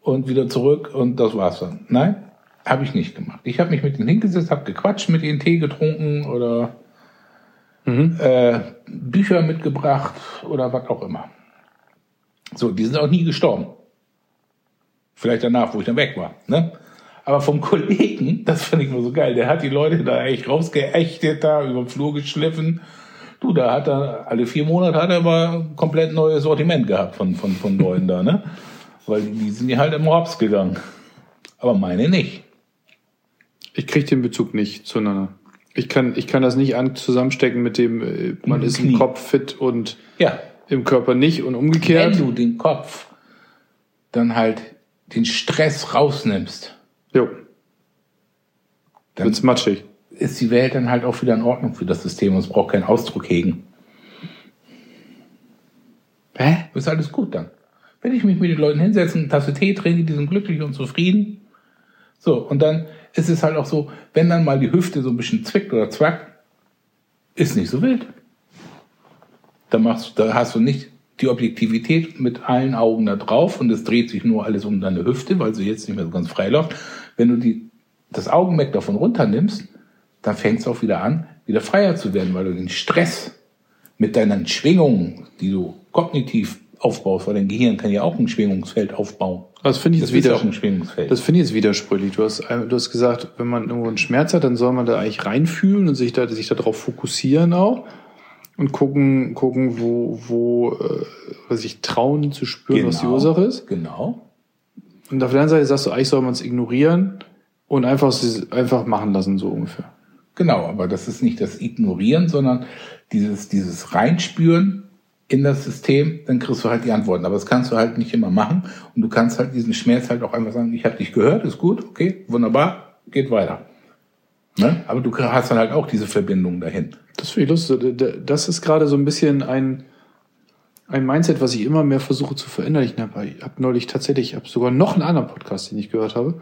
und wieder zurück und das war's dann. Nein, habe ich nicht gemacht. Ich habe mich mit denen hingesetzt, habe gequatscht, mit ihnen Tee getrunken oder äh, Bücher mitgebracht oder was auch immer. So, die sind auch nie gestorben. Vielleicht danach, wo ich dann weg war. Ne? Aber vom Kollegen, das fand ich nur so geil, der hat die Leute da echt rausgeächtet, da über den Flur geschliffen. Du, da hat er, alle vier Monate hat er aber ein komplett neues Sortiment gehabt von, von, von Leuten da, ne? Weil die sind ja halt im Hops gegangen. Aber meine nicht. Ich kriege den Bezug nicht zueinander. Ich kann, ich kann das nicht an, zusammenstecken mit dem, äh, man ist Knie. im Kopf fit und Ja, im Körper nicht und wenn umgekehrt. du den Kopf dann halt den Stress rausnimmst, Jo, dann wird's matschig. ist die Welt dann halt auch wieder in Ordnung für das System und es braucht keinen Ausdruck hegen. Hä? Ist alles gut dann. Wenn ich mich mit den Leuten hinsetze, eine Tasse Tee trinke, die sind glücklich und zufrieden. So, und dann ist es halt auch so, wenn dann mal die Hüfte so ein bisschen zwickt oder zwackt, ist nicht so wild. Da machst du, da hast du nicht die Objektivität mit allen Augen da drauf und es dreht sich nur alles um deine Hüfte, weil sie jetzt nicht mehr so ganz frei läuft. Wenn du die, das Augenmerk davon runternimmst, dann fängt es auch wieder an, wieder freier zu werden, weil du den Stress mit deinen Schwingungen, die du kognitiv aufbaust, weil dein Gehirn kann ja auch ein Schwingungsfeld aufbauen. Das finde ich jetzt wieder, auch ein Schwingungsfeld. das finde ich jetzt widersprüchlich. Du hast, du hast gesagt, wenn man irgendwo einen Schmerz hat, dann soll man da eigentlich reinfühlen und sich da, sich darauf fokussieren auch und gucken, gucken, wo, wo, äh, sich trauen zu spüren, was die Ursache ist. Genau. Und auf der anderen Seite sagst du, eigentlich soll man es ignorieren und einfach, einfach machen lassen, so ungefähr. Genau, aber das ist nicht das Ignorieren, sondern dieses, dieses Reinspüren in das System, dann kriegst du halt die Antworten. Aber das kannst du halt nicht immer machen. Und du kannst halt diesen Schmerz halt auch einfach sagen, ich habe dich gehört, ist gut, okay, wunderbar, geht weiter. Ne? Aber du hast dann halt auch diese Verbindung dahin. Das finde ich lustig. Das ist gerade so ein bisschen ein, ein Mindset, was ich immer mehr versuche zu verinnerlichen. Ich habe neulich tatsächlich, ich habe sogar noch einen anderen Podcast, den ich gehört habe.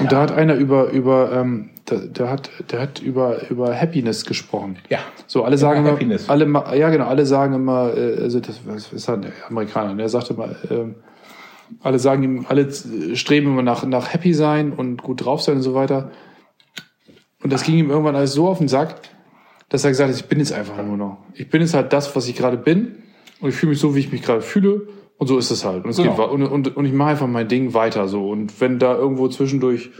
Und da hat einer über, über, ähm, der, der hat, der hat über, über Happiness gesprochen. Ja. So, alle sagen immer, Happiness. alle, ja genau, alle sagen immer, äh, also das, was ist ein Amerikaner, der sagte mal, ähm, alle sagen ihm, alle streben immer nach, nach Happy sein und gut drauf sein und so weiter. Und das ging ihm irgendwann alles so auf den Sack, dass er gesagt hat, ich bin jetzt einfach nur noch. Ich bin jetzt halt das, was ich gerade bin. Und ich fühle mich so, wie ich mich gerade fühle. Und so ist es halt. Und, es Genau. geht, und, und, und ich mache einfach mein Ding weiter so. Und wenn da irgendwo zwischendurch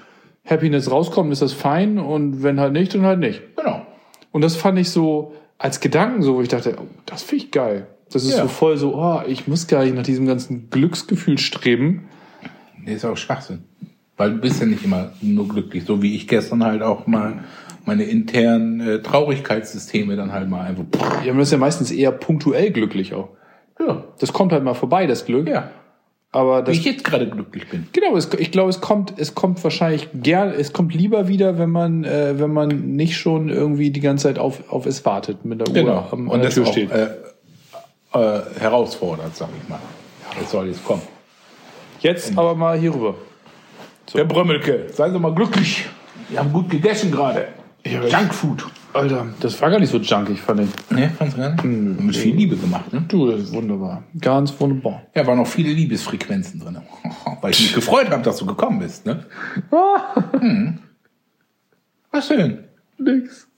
Happiness rauskommt, ist das fein. Und wenn halt nicht, dann halt nicht. Genau. Und das fand ich so als Gedanken so, wo ich dachte, oh, das finde ich geil. Das ist Ja. so voll so, oh, ich muss gar nicht nach diesem ganzen Glücksgefühl streben. Nee, ist auch Schwachsinn. Weil du bist ja nicht immer nur glücklich, so wie ich gestern halt auch mal meine internen äh, Traurigkeitssysteme dann halt mal einfach. Ja, man ist ja meistens eher punktuell glücklich auch. Ja, Das kommt halt mal vorbei, das Glück. ja. Aber Wie das, ich jetzt gerade glücklich bin. genau, es, ich glaube, es kommt, es kommt wahrscheinlich gern, es kommt lieber wieder, wenn man, äh, wenn man nicht schon irgendwie die ganze Zeit auf, auf es wartet, mit der Uhr Genau. am, an Und der das Tür auch steht. äh, äh, herausfordert, sag ich mal. Es soll jetzt kommen. Jetzt aber mal hier rüber. Der Brömmelke, seien Sie mal glücklich. Wir haben gut gegessen gerade. Junkfood. Alter, das war gar nicht so junkig, fand ich. Ne, fandst du gar nicht? Mit viel Liebe gemacht, ne? Du, das ist wunderbar. Ganz wunderbar. Ja, waren noch viele Liebesfrequenzen drin. Weil ich mich gefreut habe, dass du gekommen bist, ne? Hm. Was denn? Nix.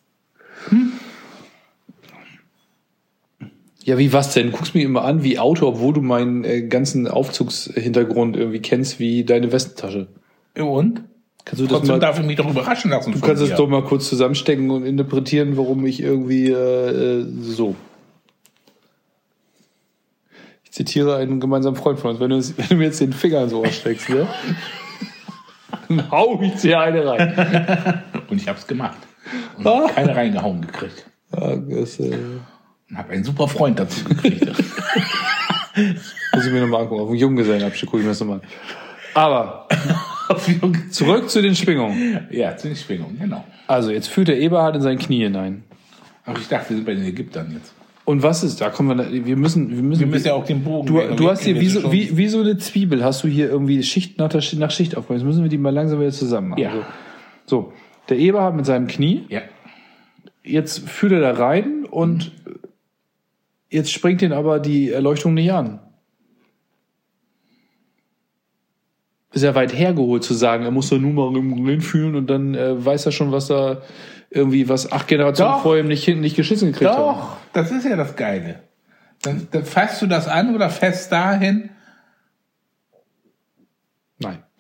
Ja, wie was denn? Du guckst mich immer an wie Auto, obwohl du meinen äh, ganzen Aufzugshintergrund irgendwie kennst, wie deine Westentasche. Und? Kannst du das Trotzdem mal, darf ich mich doch überraschen lassen. du kannst es doch mal kurz zusammenstecken und interpretieren, warum ich irgendwie äh, äh, so. Ich zitiere einen gemeinsamen Freund von uns. Wenn du, wenn du mir jetzt den Finger ins Ohr steckst, ne? Dann hau ich dir eine rein. Und ich hab's gemacht. Und Ah. keine reingehauen gekriegt. Ja, das, äh, Und hab einen super Freund dazu gekriegt. muss ich mir nochmal angucken. Auf dem Junggesellenabschied gucke ich mir das nochmal an. Aber zurück zu den Schwingungen. ja, zu den Schwingungen, genau. Also, jetzt führt der Eberhard in sein Knie hinein. Aber ich dachte, wir sind bei den Ägyptern jetzt. Und was ist, da kommen wir, wir müssen, wir müssen, Wir müssen ja auch den Bogen. du, du hast hier wie so, wie, wie so eine Zwiebel, hast du hier irgendwie Schicht nach, Schicht- nach Schicht aufgebaut. Jetzt müssen wir die mal langsam wieder zusammen machen. Ja. So. so, der Eberhard mit seinem Knie, Ja. jetzt führt er da rein und jetzt springt ihn aber die Erleuchtung nicht an. Ja weit hergeholt zu sagen, er muss da nur mal im fühlen und dann äh, weiß er schon, was da irgendwie, was acht Generationen Doch. vor ihm nicht, hinten nicht geschissen gekriegt haben. Doch, das ist ja das Geile. Dann, dann fasst du das an oder fest dahin.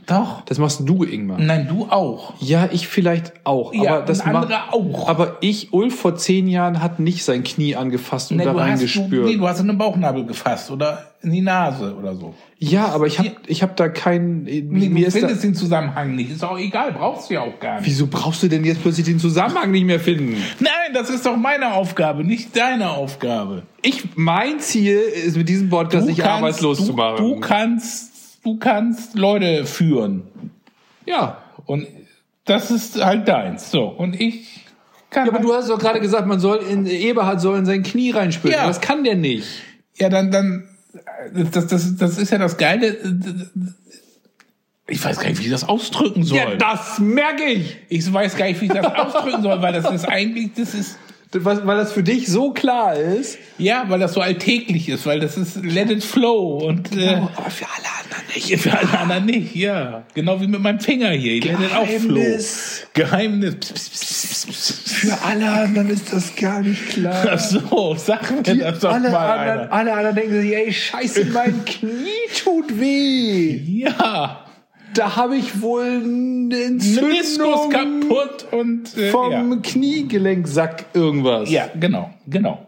Doch. Das machst du, Ingmar. Nein, du auch. Ja, ich vielleicht auch. Ja, aber das andere macht- auch. Aber ich, Ulf, vor zehn Jahren hat nicht sein Knie angefasst und Nee, da du, reingespürt. nee, du hast in den Bauchnabel gefasst oder in die Nase oder so. ja, aber ich habe ich hab da keinen. Nee, mir du ist da, findest den Zusammenhang nicht. Ist auch egal, brauchst du ja auch gar nicht. wieso brauchst du denn jetzt plötzlich den Zusammenhang nicht mehr finden? Nein, das ist doch meine Aufgabe, nicht deine Aufgabe. Ich, mein Ziel ist mit diesem Podcast nicht arbeitslos du, zu machen. Du kannst, du kannst Leute führen. ja. Und das ist halt deins. So. Und ich kann. Ja, aber halt- du hast doch gerade gesagt, man soll in Eberhard soll in sein Knie reinspüren. Ja. Das kann der nicht. Ja, dann, dann, das, das, das ist ja das Geile. Ich weiß gar nicht, wie ich das ausdrücken soll. Ja, das merke ich. ich weiß gar nicht, wie ich das ausdrücken soll, weil das ist eigentlich, das ist, Weil, das für dich so klar ist. ja, weil das so alltäglich ist, weil das ist let it flow und äh, aber für alle anderen nicht. für alle anderen nicht, ja. Genau wie mit meinem Finger hier. Let it auch flow. Geheimnis. Geheimnis. Pss, pss, pss. Für alle anderen ist das gar nicht klar. Ach so, sag mir Die, das doch alle, mal anderen, alle anderen denken sich, ey, scheiße, mein Knie tut weh. Ja, Da habe ich wohl eine Meniskus Entzündung kaputt und äh, vom ja. Kniegelenksack irgendwas. ja, genau, genau.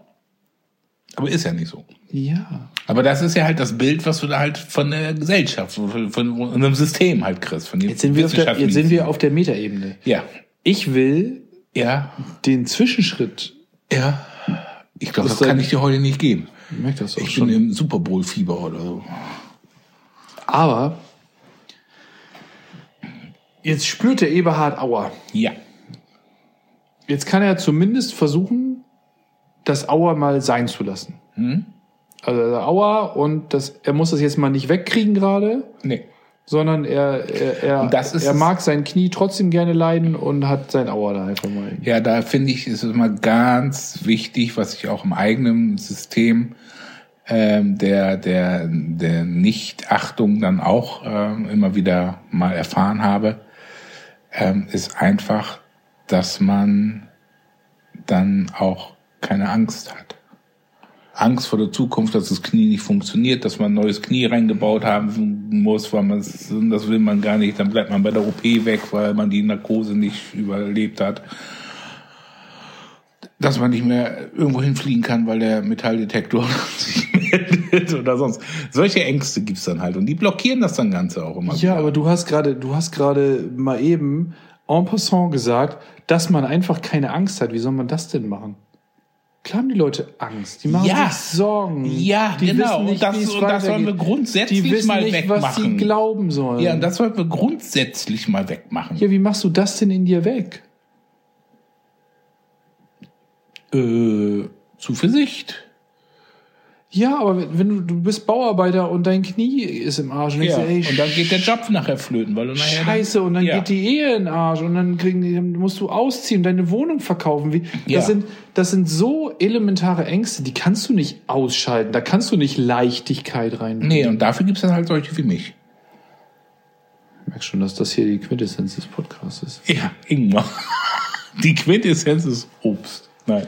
Aber ist ja nicht so. Ja. Aber das ist ja halt das Bild, was du da halt von der Gesellschaft, von, von unserem System halt kriegst. Von Jetzt sind wir auf der, jetzt sind wir auf der Metaebene. Ja, Ich will ja, den Zwischenschritt. ja. Ich glaube, Das das kann ich dir heute nicht geben. Ich merke das auch Ich schon. bin im Super Bowl Fieber oder so. Aber jetzt spürt der Eberhard Auer. Ja. Jetzt kann er zumindest versuchen, das Auer mal sein zu lassen. Hm? Also Auer und das, er muss das jetzt mal nicht wegkriegen gerade, Nee. sondern er, er, er, er mag sein Knie trotzdem gerne leiden und hat sein Auer da einfach mal. Ja, da finde ich, ist es immer ganz wichtig, was ich auch im eigenen System ähm, der, der, der Nichtachtung dann auch ähm, immer wieder mal erfahren habe, ähm, ist einfach, dass man dann auch keine Angst hat. Angst vor der Zukunft, dass das Knie nicht funktioniert, dass man ein neues Knie reingebaut haben muss, weil man das will man gar nicht, dann bleibt man bei der OP weg, weil man die Narkose nicht überlebt hat. Dass man nicht mehr irgendwo hinfliegen kann, weil der Metalldetektor sich meldet oder sonst. Solche Ängste gibt's dann halt und die blockieren das dann Ganze auch immer. Ja, aber du hast gerade, du hast gerade mal eben en passant gesagt, dass man einfach keine Angst hat. Wie soll man das denn machen? Klar haben die Leute Angst. Die machen Ja. sich Sorgen. Ja, die genau. Wissen nicht, Und das- es und das sollen wir grundsätzlich die wissen mal nicht, was sie wegmachen. glauben sollen. Ja, und das sollten wir grundsätzlich mal wegmachen. ja, wie machst du das denn in dir weg? Äh, Zuversicht. Ja, aber wenn wenn du, du bist Bauarbeiter und dein Knie ist im Arsch und, Ja. dir, ey, und dann geht der Job nachher flöten, weil du nachher Scheiße, und dann ja. geht die Ehe in den Arsch und dann, kriegen die, dann musst du ausziehen, deine Wohnung verkaufen. Wie, Ja. das, sind, das sind so elementare Ängste, die kannst du nicht ausschalten. Da kannst du nicht Leichtigkeit rein. Nee, und dafür gibt's dann halt solche wie mich. Ich merk schon, dass das hier die Quintessenz des Podcasts ist. Ja, Ingmar. Die Quintessenz ist Obst. Nein.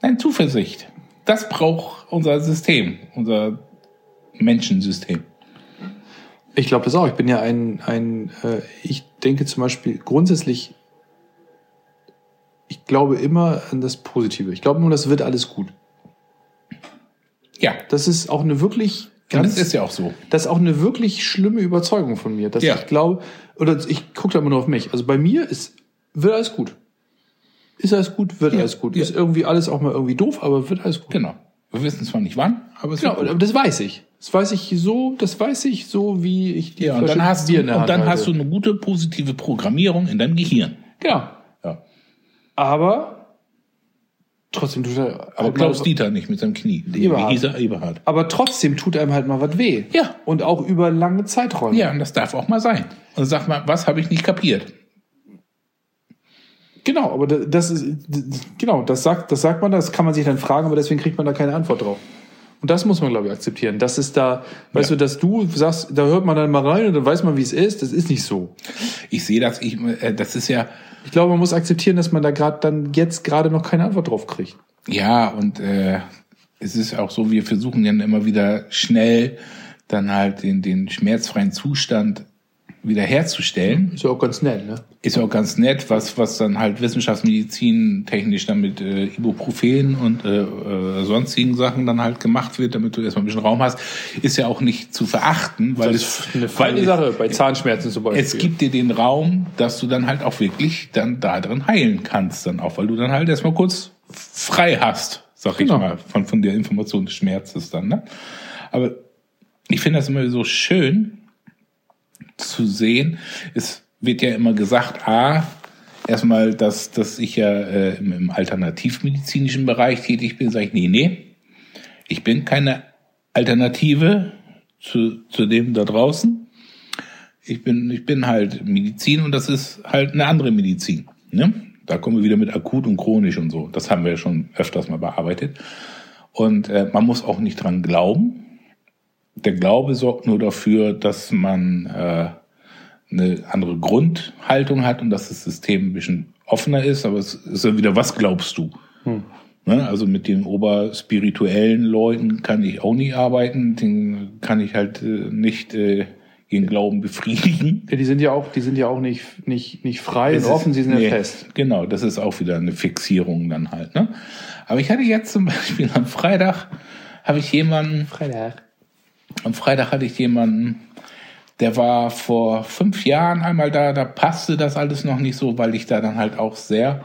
Nein, Zuversicht. Das braucht unser System, unser Menschensystem. Ich glaube das auch. Ich bin ja ein, ein äh, ich denke zum Beispiel grundsätzlich, ich glaube immer an das Positive. Ich glaube nur, das wird alles gut. Ja, Das ist auch eine wirklich und ganz, das ist ja auch so. das ist auch eine wirklich schlimme Überzeugung von mir, dass Ja. ich glaube, oder ich gucke da immer nur auf mich. Also bei mir ist, wird alles gut. Ist alles gut, wird Ja, alles gut. ja. Ist irgendwie alles auch mal irgendwie doof, aber wird alles gut. Genau. Wir wissen zwar nicht wann, aber es Genau, wird gut. das weiß ich. Das weiß ich so, das weiß ich so, wie ich die Ja, und dann hast du, Bier und dann hast du eine gute positive Programmierung in deinem Gehirn. Genau. Ja. Aber trotzdem tut er. Aber halt Klaus mal, Dieter nicht mit seinem Knie. Eberhard. Wie hieß er? Eberhard. aber trotzdem tut einem halt mal was weh. Ja. Und auch über lange Zeiträume. Ja, und das darf auch mal sein. Und sag mal, was habe ich nicht kapiert? Genau, aber da- das ist genau, das sagt, das sagt man, das kann man sich dann fragen, aber deswegen kriegt man da keine Antwort drauf. Und das muss man, glaube ich, akzeptieren. Das ist da, weißt Ja. du, dass du sagst, da hört man dann mal rein und dann weiß man, wie es ist. Das ist nicht so. Ich sehe das, ich, äh, das ist ja, Ich glaube, man muss akzeptieren, dass man da gerade dann jetzt gerade noch keine Antwort drauf kriegt. ja, und äh, es ist auch so, wir versuchen dann immer wieder schnell dann halt den, den schmerzfreien Zustand wieder herzustellen. Ist ja auch ganz nett, ne? Ist ja auch ganz nett, was, was dann halt Wissenschaftsmedizin technisch dann mit äh, Ibuprofen und äh, äh, sonstigen Sachen dann halt gemacht wird, damit du erstmal ein bisschen Raum hast, ist ja auch nicht zu verachten, weil Das es ist eine feine Sache bei Zahnschmerzen zum Beispiel. es gibt dir den Raum, dass du dann halt auch wirklich dann da drin heilen kannst, dann auch, weil du dann halt erstmal kurz frei hast, sag Genau. ich mal, von, von der Information des Schmerzes dann. Ne? Aber ich finde das immer so schön zu sehen. Es wird ja immer gesagt, a, erstmal, dass, dass ich ja äh, im, im alternativmedizinischen Bereich tätig bin, sage ich, nee, nee, ich bin keine Alternative zu, zu dem da draußen ich bin, ich bin halt Medizin und das ist halt eine andere Medizin. Ne? Da kommen wir wieder mit akut und chronisch und so. Das haben wir ja schon öfters mal bearbeitet. Und äh, man muss auch nicht dran glauben. Der Glaube sorgt nur dafür, dass man äh, eine andere Grundhaltung hat und dass das System ein bisschen offener ist. Aber es ist ja wieder, was glaubst du? Ne? Also mit den oberspirituellen Leuten kann ich auch nicht arbeiten. Den kann ich halt äh, nicht äh, ihren Glauben befriedigen. Ja, die sind ja auch, die sind ja auch nicht, nicht, nicht frei Es und offen, sie sind nee, ja fest. Genau, das ist auch wieder eine Fixierung dann halt. Ne? Aber ich hatte jetzt zum Beispiel am Freitag habe ich jemanden, Freitag. Am Freitag hatte ich jemanden, der war vor fünf Jahren einmal da, da passte das alles noch nicht so, weil ich da dann halt auch sehr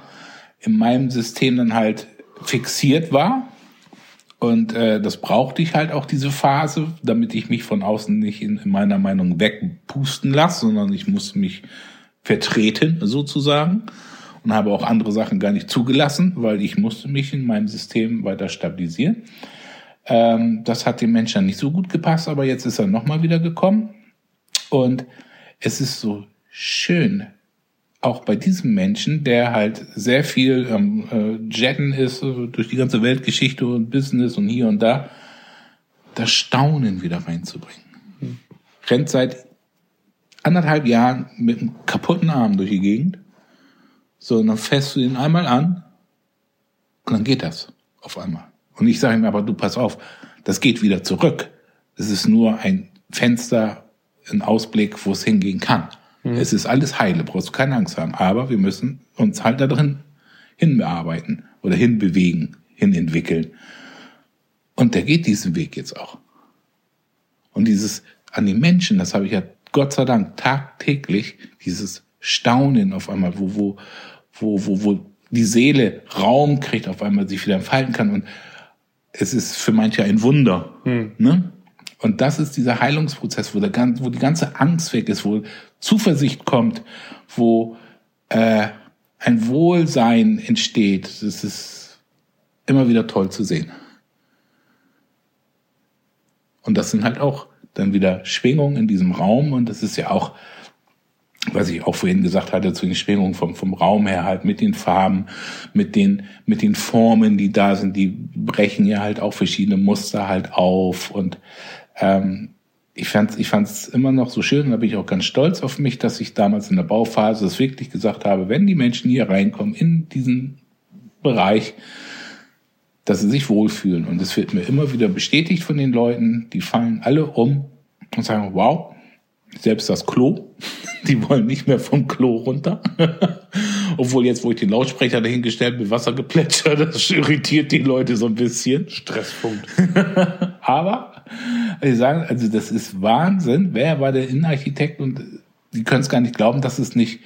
in meinem System dann halt fixiert war. Und äh, das brauchte ich halt auch diese Phase, damit ich mich von außen nicht in, in meiner Meinung wegpusten lasse, sondern ich muss mich vertreten sozusagen und habe auch andere Sachen gar nicht zugelassen, weil ich musste mich in meinem System weiter stabilisieren. Ähm, das hat dem Menschen nicht so gut gepasst, aber jetzt ist er nochmal wieder gekommen und es ist so schön, auch bei diesem Menschen, der halt sehr viel ähm, äh, Jetten ist, äh, durch die ganze Weltgeschichte und Business und hier und da, das Staunen wieder reinzubringen. Hm. Rennt seit anderthalb Jahren mit einem kaputten Arm durch die Gegend. So, und dann fährst du ihn einmal an und dann geht das auf einmal. Und ich sage ihm aber, du pass auf, das geht wieder zurück. Es ist nur ein Fenster, ein Ausblick, wo es hingehen kann. Mhm. Es ist alles heile, brauchst du keine Angst haben. Aber wir müssen uns halt da drin hinbearbeiten oder hinbewegen, hinentwickeln. Und der geht diesen Weg jetzt auch. Und dieses an die Menschen, das habe ich ja Gott sei Dank tagtäglich, dieses Staunen auf einmal, wo, wo, wo, wo, wo die Seele Raum kriegt, auf einmal sich wieder entfalten kann. Und es ist für manche ein Wunder. Hm. Ne? Und das ist dieser Heilungsprozess, wo, der, wo die ganze Angst weg ist, wo Zuversicht kommt, wo äh, ein Wohlsein entsteht. Das ist immer wieder toll zu sehen. Und das sind halt auch dann wieder Schwingungen in diesem Raum. Und das ist ja auch, was ich auch vorhin gesagt hatte, zu den Schwingungen vom, vom Raum her halt mit den Farben, mit den, mit den Formen, die da sind, die brechen ja halt auch verschiedene Muster halt auf und ähm, ich fand ich fand's immer noch so schön da bin ich auch ganz stolz auf mich, dass ich damals in der Bauphase es wirklich gesagt habe, wenn die Menschen hier reinkommen in diesen Bereich, dass sie sich wohlfühlen. Und es wird mir immer wieder bestätigt von den Leuten, die fallen alle um und sagen, wow, selbst das Klo, die wollen nicht mehr vom Klo runter. Obwohl jetzt, wo ich den Lautsprecher dahingestellt mit Wasser geplätschert, das irritiert die Leute so ein bisschen. Stresspunkt. Aber ich sagen, also das ist Wahnsinn. Wer war der Innenarchitekt? Und die können es gar nicht glauben, dass es nicht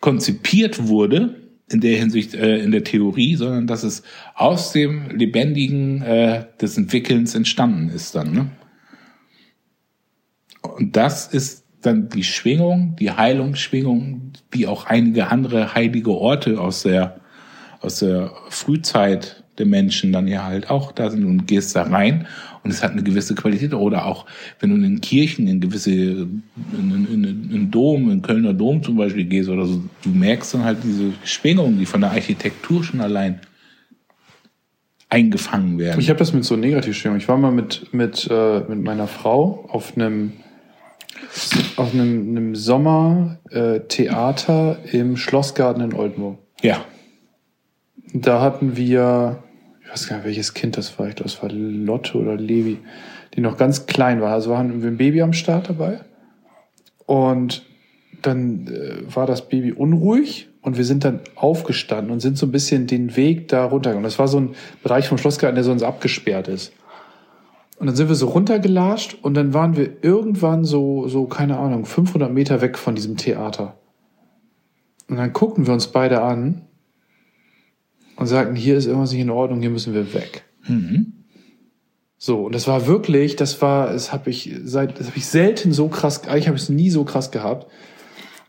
konzipiert wurde in der Hinsicht äh, in der Theorie, sondern dass es aus dem Lebendigen äh, des Entwickelns entstanden ist dann. Ne? Und das ist dann die Schwingung, die Heilungsschwingung, wie auch einige andere heilige Orte aus der aus der Frühzeit der Menschen dann ja halt auch da sind und gehst da rein und es hat eine gewisse Qualität. Oder auch, wenn du in Kirchen, in gewisse, in, in, in, Dom, in Kölner Dom zum Beispiel gehst oder so, du merkst dann halt diese Schwingungen, die von der Architektur schon allein eingefangen werden. Ich habe das mit so Negativschwingungen. Ich war mal mit, mit, äh, mit meiner Frau auf einem auf einem, einem Sommertheater äh, im Schlossgarten in Oldenburg. Ja. Da hatten wir ich weiß gar nicht, welches Kind das war. Ich glaube, es war Lotte oder Levi, die noch ganz klein war. Also waren wir ein Baby am Start dabei. Und dann äh, war das Baby unruhig und wir sind dann aufgestanden und sind so ein bisschen den Weg da runtergegangen. Das war so ein Bereich vom Schlossgarten, der sonst abgesperrt ist. Und dann sind wir so runtergelatscht und dann waren wir irgendwann so, so, keine Ahnung, 500 Meter weg von diesem Theater. Und dann guckten wir uns beide an und sagten, hier ist irgendwas nicht in Ordnung, hier müssen wir weg. Mhm. So, und das war wirklich, das war, das habe ich seit, das habe ich selten so krass, eigentlich habe ich es nie so krass gehabt.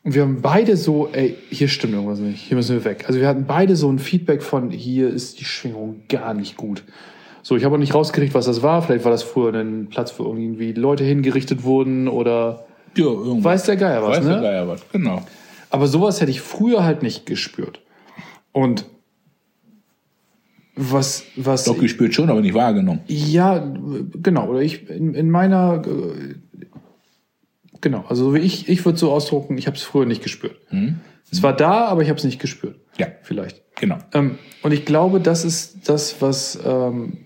Und wir haben beide so, ey, hier stimmt irgendwas nicht, hier müssen wir weg. Also wir hatten beide so ein Feedback von, hier ist die Schwingung gar nicht gut. So, ich habe auch nicht rausgekriegt, was das war. Vielleicht war das früher ein Platz, wo irgendwie Leute hingerichtet wurden oder ja, irgendwas. weiß der Geier was, weiß ne? der Geier was, genau. Aber sowas hätte ich früher halt nicht gespürt. Und was, was. Doch gespürt schon, aber nicht wahrgenommen. Ja, genau. Oder ich in, in meiner genau, also ich, ich würde so ausdrucken, ich habe es früher nicht gespürt. Hm. Es war da, aber ich habe es nicht gespürt. Ja. Vielleicht. Genau. Ähm, und ich glaube, das ist das, was ähm,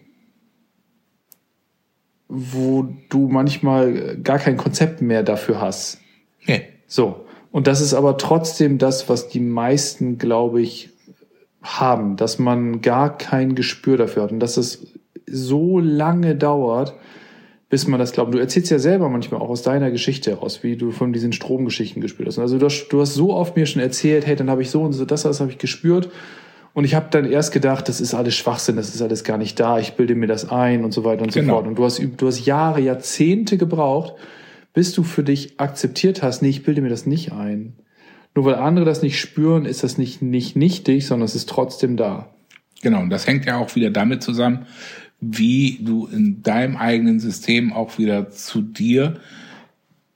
wo du manchmal gar kein Konzept mehr dafür hast. Nee. So. Und das ist aber trotzdem das, was die meisten, glaube ich, haben, dass man gar kein Gespür dafür hat und dass es so lange dauert, bis man das glaubt. Du erzählst ja selber manchmal auch aus deiner Geschichte heraus, wie du von diesen Stromgeschichten gespürt hast. Also du hast, du hast so oft mir schon erzählt, hey, dann habe ich so und so, das, das habe ich gespürt. Und ich habe dann erst gedacht, das ist alles Schwachsinn, das ist alles gar nicht da, ich bilde mir das ein und so weiter und Genau. so fort. Und du hast, du hast Jahre, Jahrzehnte gebraucht, bis du für dich akzeptiert hast, nee, ich bilde mir das nicht ein. Nur weil andere das nicht spüren, ist das nicht, nicht nichtig, sondern es ist trotzdem da. Genau, und das hängt ja auch wieder damit zusammen, wie du in deinem eigenen System auch wieder zu dir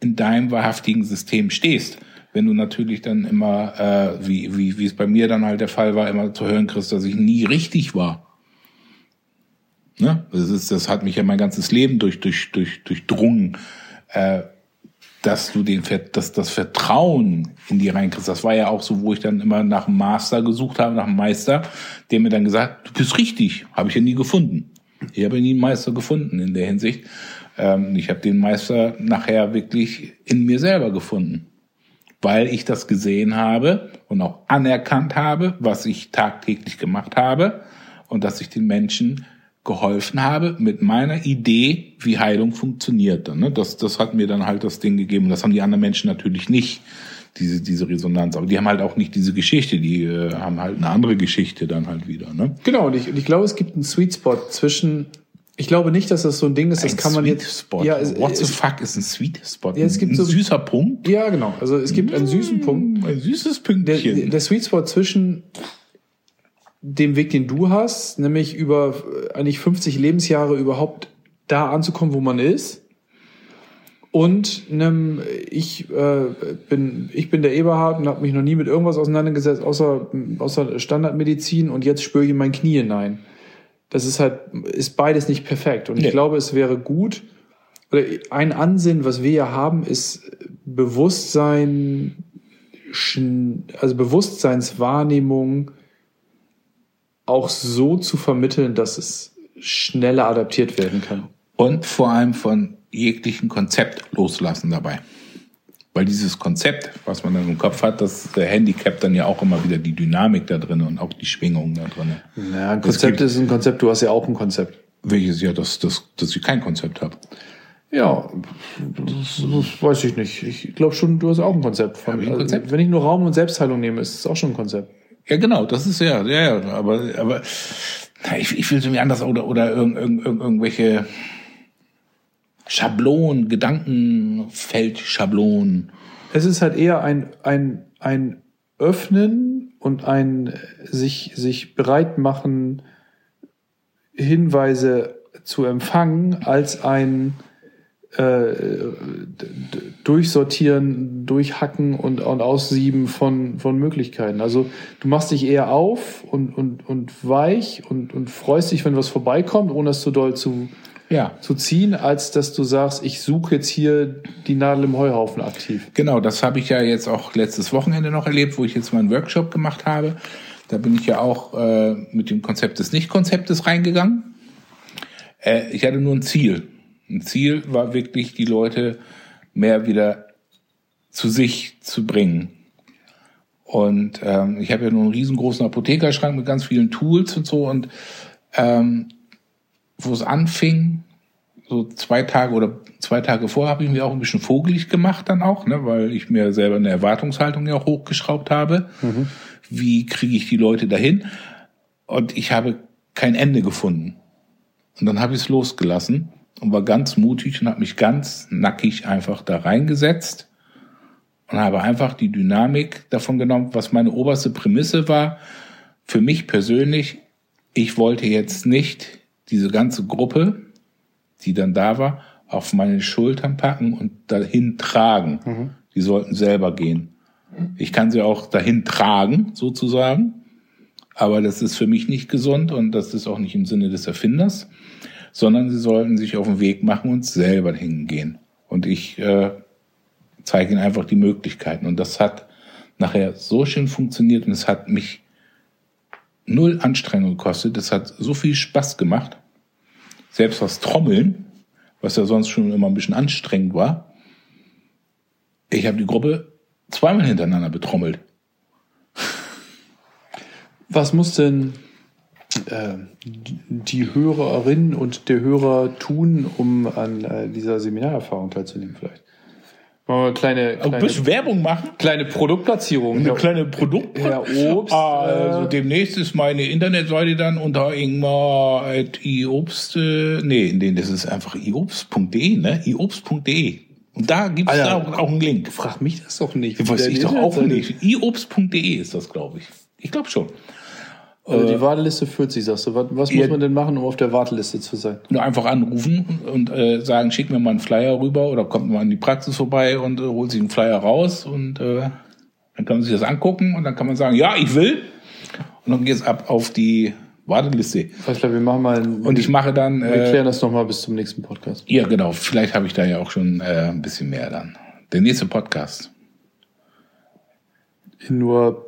in deinem wahrhaftigen System stehst. Wenn du natürlich dann immer, äh, wie, wie, wie es bei mir dann halt der Fall war, immer zu hören kriegst, dass ich nie richtig war. Ne? Das, ist, das hat mich ja mein ganzes Leben durch, durch, durch, durchdrungen, äh, dass du den, dass das Vertrauen in die reinkriegst. Das war ja auch so, wo ich dann immer nach einem Master gesucht habe, nach einem Meister, der mir dann gesagt, du bist richtig, habe ich ja nie gefunden. Ich habe nie einen Meister gefunden in der Hinsicht. Ähm, ich habe den Meister nachher wirklich in mir selber gefunden, weil ich das gesehen habe und auch anerkannt habe, was ich tagtäglich gemacht habe und dass ich den Menschen geholfen habe mit meiner Idee, wie Heilung funktioniert. Ne? das, das hat mir dann halt das Ding gegeben. Das haben die anderen Menschen natürlich nicht, diese, diese Resonanz. Aber die haben halt auch nicht diese Geschichte, die äh, haben halt eine andere Geschichte dann halt wieder. Ne? Genau, und ich, und ich glaube, es gibt einen Sweet Spot zwischen, ich glaube nicht, dass das so ein Ding ist, das Ein kann man Sweet jetzt, Spot. ja, es, What the fuck ist ein Sweet Spot? Ja, es gibt ein so- süßer Punkt. ja, genau, also es gibt einen süßen Punkt, Ein süßes der, Pünktchen. der Sweet Spot zwischen dem Weg, den du hast, nämlich über eigentlich 50 Lebensjahre überhaupt da anzukommen, wo man ist. Und einem, ich äh, bin ich bin der Eberhard und habe mich noch nie mit irgendwas auseinandergesetzt außer außer Standardmedizin und jetzt spüre ich in mein Knie hinein. Das ist halt ist beides nicht perfekt und Nee. ich glaube, es wäre gut oder ein Ansinnen, was wir ja haben, ist Bewusstsein also Bewusstseinswahrnehmung auch so zu vermitteln, dass es schneller adaptiert werden kann. Und vor allem von jeglichen Konzept loslassen dabei. Weil dieses Konzept, was man dann im Kopf hat, das Handicap dann ja auch immer wieder die Dynamik da drin und auch die Schwingung da drin. Ja, ein Konzept ist ein Konzept, du hast ja auch ein Konzept. Welches ja, dass, dass, dass ich kein Konzept habe. Ja, das, das weiß ich nicht. Ich glaube schon, du hast auch ein Konzept. Von, ich ein also, Konzept? wenn ich nur Raum und Selbstheilung nehme, ist es auch schon ein Konzept. Ja, genau, das ist ja, ja, ja, aber, aber ich, ich will es irgendwie anders oder, oder irgend, irgend, irgend, irgendwelche Schablonen, Gedankenfeldschablonen. Es ist halt eher ein, ein, ein Öffnen und ein sich, sich bereit machen, Hinweise zu empfangen, als ein äh, Durchsortieren, Durchhacken und, und Aussieben von, von Möglichkeiten. Also du machst dich eher auf und, und, und weich und, und freust dich, wenn was vorbeikommt, ohne es zu doll zu, Ja, zu ziehen, als dass du sagst, ich suche jetzt hier die Nadel im Heuhaufen aktiv. Genau, das habe ich ja jetzt auch letztes Wochenende noch erlebt, wo ich jetzt meinen Workshop gemacht habe. Da bin ich ja auch äh, mit dem Konzept des Nicht-Konzeptes reingegangen. Äh, ich hatte nur ein Ziel. Ein Ziel war wirklich, die Leute mehr wieder zu sich zu bringen. Und ähm, ich habe ja nur einen riesengroßen Apothekerschrank mit ganz vielen Tools und so. Und ähm, wo es anfing, so zwei Tage oder zwei Tage vorher habe ich mir auch ein bisschen vogelig gemacht dann auch, ne, weil ich mir selber eine Erwartungshaltung ja auch hochgeschraubt habe. Wie kriege ich die Leute dahin? Und ich habe kein Ende gefunden. Und dann habe ich es losgelassen und war ganz mutig und habe mich ganz nackig einfach da reingesetzt und habe einfach die Dynamik davon genommen, was meine oberste Prämisse war. Für mich persönlich, ich wollte jetzt nicht diese ganze Gruppe, die dann da war, auf meine Schultern packen und dahin tragen. Die sollten selber gehen. Ich kann sie auch dahin tragen, sozusagen. Aber das ist für mich nicht gesund und das ist auch nicht im Sinne des Erfinders, sondern sie sollten sich auf den Weg machen und selber hingehen. Und ich äh, zeige ihnen einfach die Möglichkeiten. Und das hat nachher so schön funktioniert und es hat mich null Anstrengung gekostet. Es hat so viel Spaß gemacht. Selbst das Trommeln, was ja sonst schon immer ein bisschen anstrengend war. Ich habe die Gruppe zweimal hintereinander betrommelt. Was muss denn äh, die Hörerin und der Hörer tun, um an äh, dieser Seminarerfahrung teilzunehmen vielleicht? Machen wir eine kleine, Ein kleine, bisschen Werbung machen. kleine Produktplatzierung. Eine Ja. kleine Produkt. Herr Obst, Also äh, demnächst ist meine Internetseite dann unter ingmar.iobst. Äh, nee, nee, das ist einfach iobst.de, ne? iobst.de. Und da gibt es Alter. auch, auch einen Link. Frag mich das doch nicht. Weiß ich doch auch nicht. iobst.de ist das, glaube ich. Ich glaube schon. Also die Warteliste führt sich, sagst du. Was, was Ja. muss man denn machen, um auf der Warteliste zu sein? Nur einfach anrufen und äh, sagen, schick mir mal einen Flyer rüber oder kommt mal in die Praxis vorbei und äh, holt sich einen Flyer raus und äh, dann kann man sich das angucken und dann kann man sagen, ja, ich will. Und dann geht's ab auf die Warteliste. Alles klar, wir machen mal ein, Und ich mache dann, wir äh, klären das nochmal bis zum nächsten Podcast. ja genau, vielleicht habe ich da ja auch schon äh, ein bisschen mehr dann. Der nächste Podcast, In nur,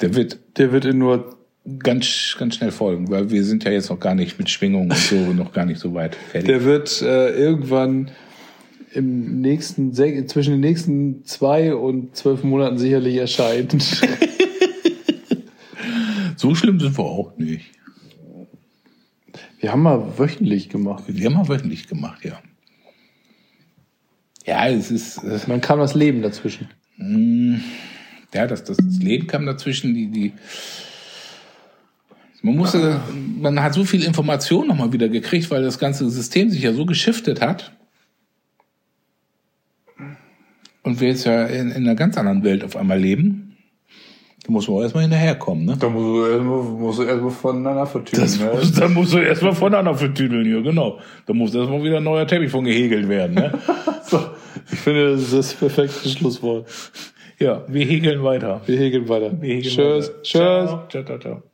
der wird der wird in nur, ganz, ganz schnell folgen, weil wir sind ja jetzt noch gar nicht mit Schwingungen und so noch gar nicht so weit fertig. der wird äh, irgendwann im nächsten, zwischen den nächsten zwei und zwölf Monaten sicherlich erscheinen. so schlimm sind wir auch nicht. Wir haben mal wöchentlich gemacht. Wir haben mal wöchentlich gemacht, ja. Ja, es ist, äh, Man kam das Leben dazwischen. ja, das, das, das Leben kam dazwischen, die, die, man musste, man hat so viel Information nochmal wieder gekriegt, weil das ganze System sich ja so geschiftet hat. Und wir jetzt ja in, in einer ganz anderen Welt auf einmal leben. Da muss man auch erstmal hinterherkommen, ne? Da musst du erstmal, musst du erstmal voneinander vertüten. Das muss, da musst du erstmal voneinander vertüdeln hier, genau. Da muss erstmal wieder ein neuer Teppich von gehegelt werden, ne? so, ich finde, das ist das perfekte Schlusswort. Ja, wir hegeln weiter. Wir häkeln weiter. Wir hegeln Tschüss. weiter. Tschüss. Ciao, ciao, ciao, ciao.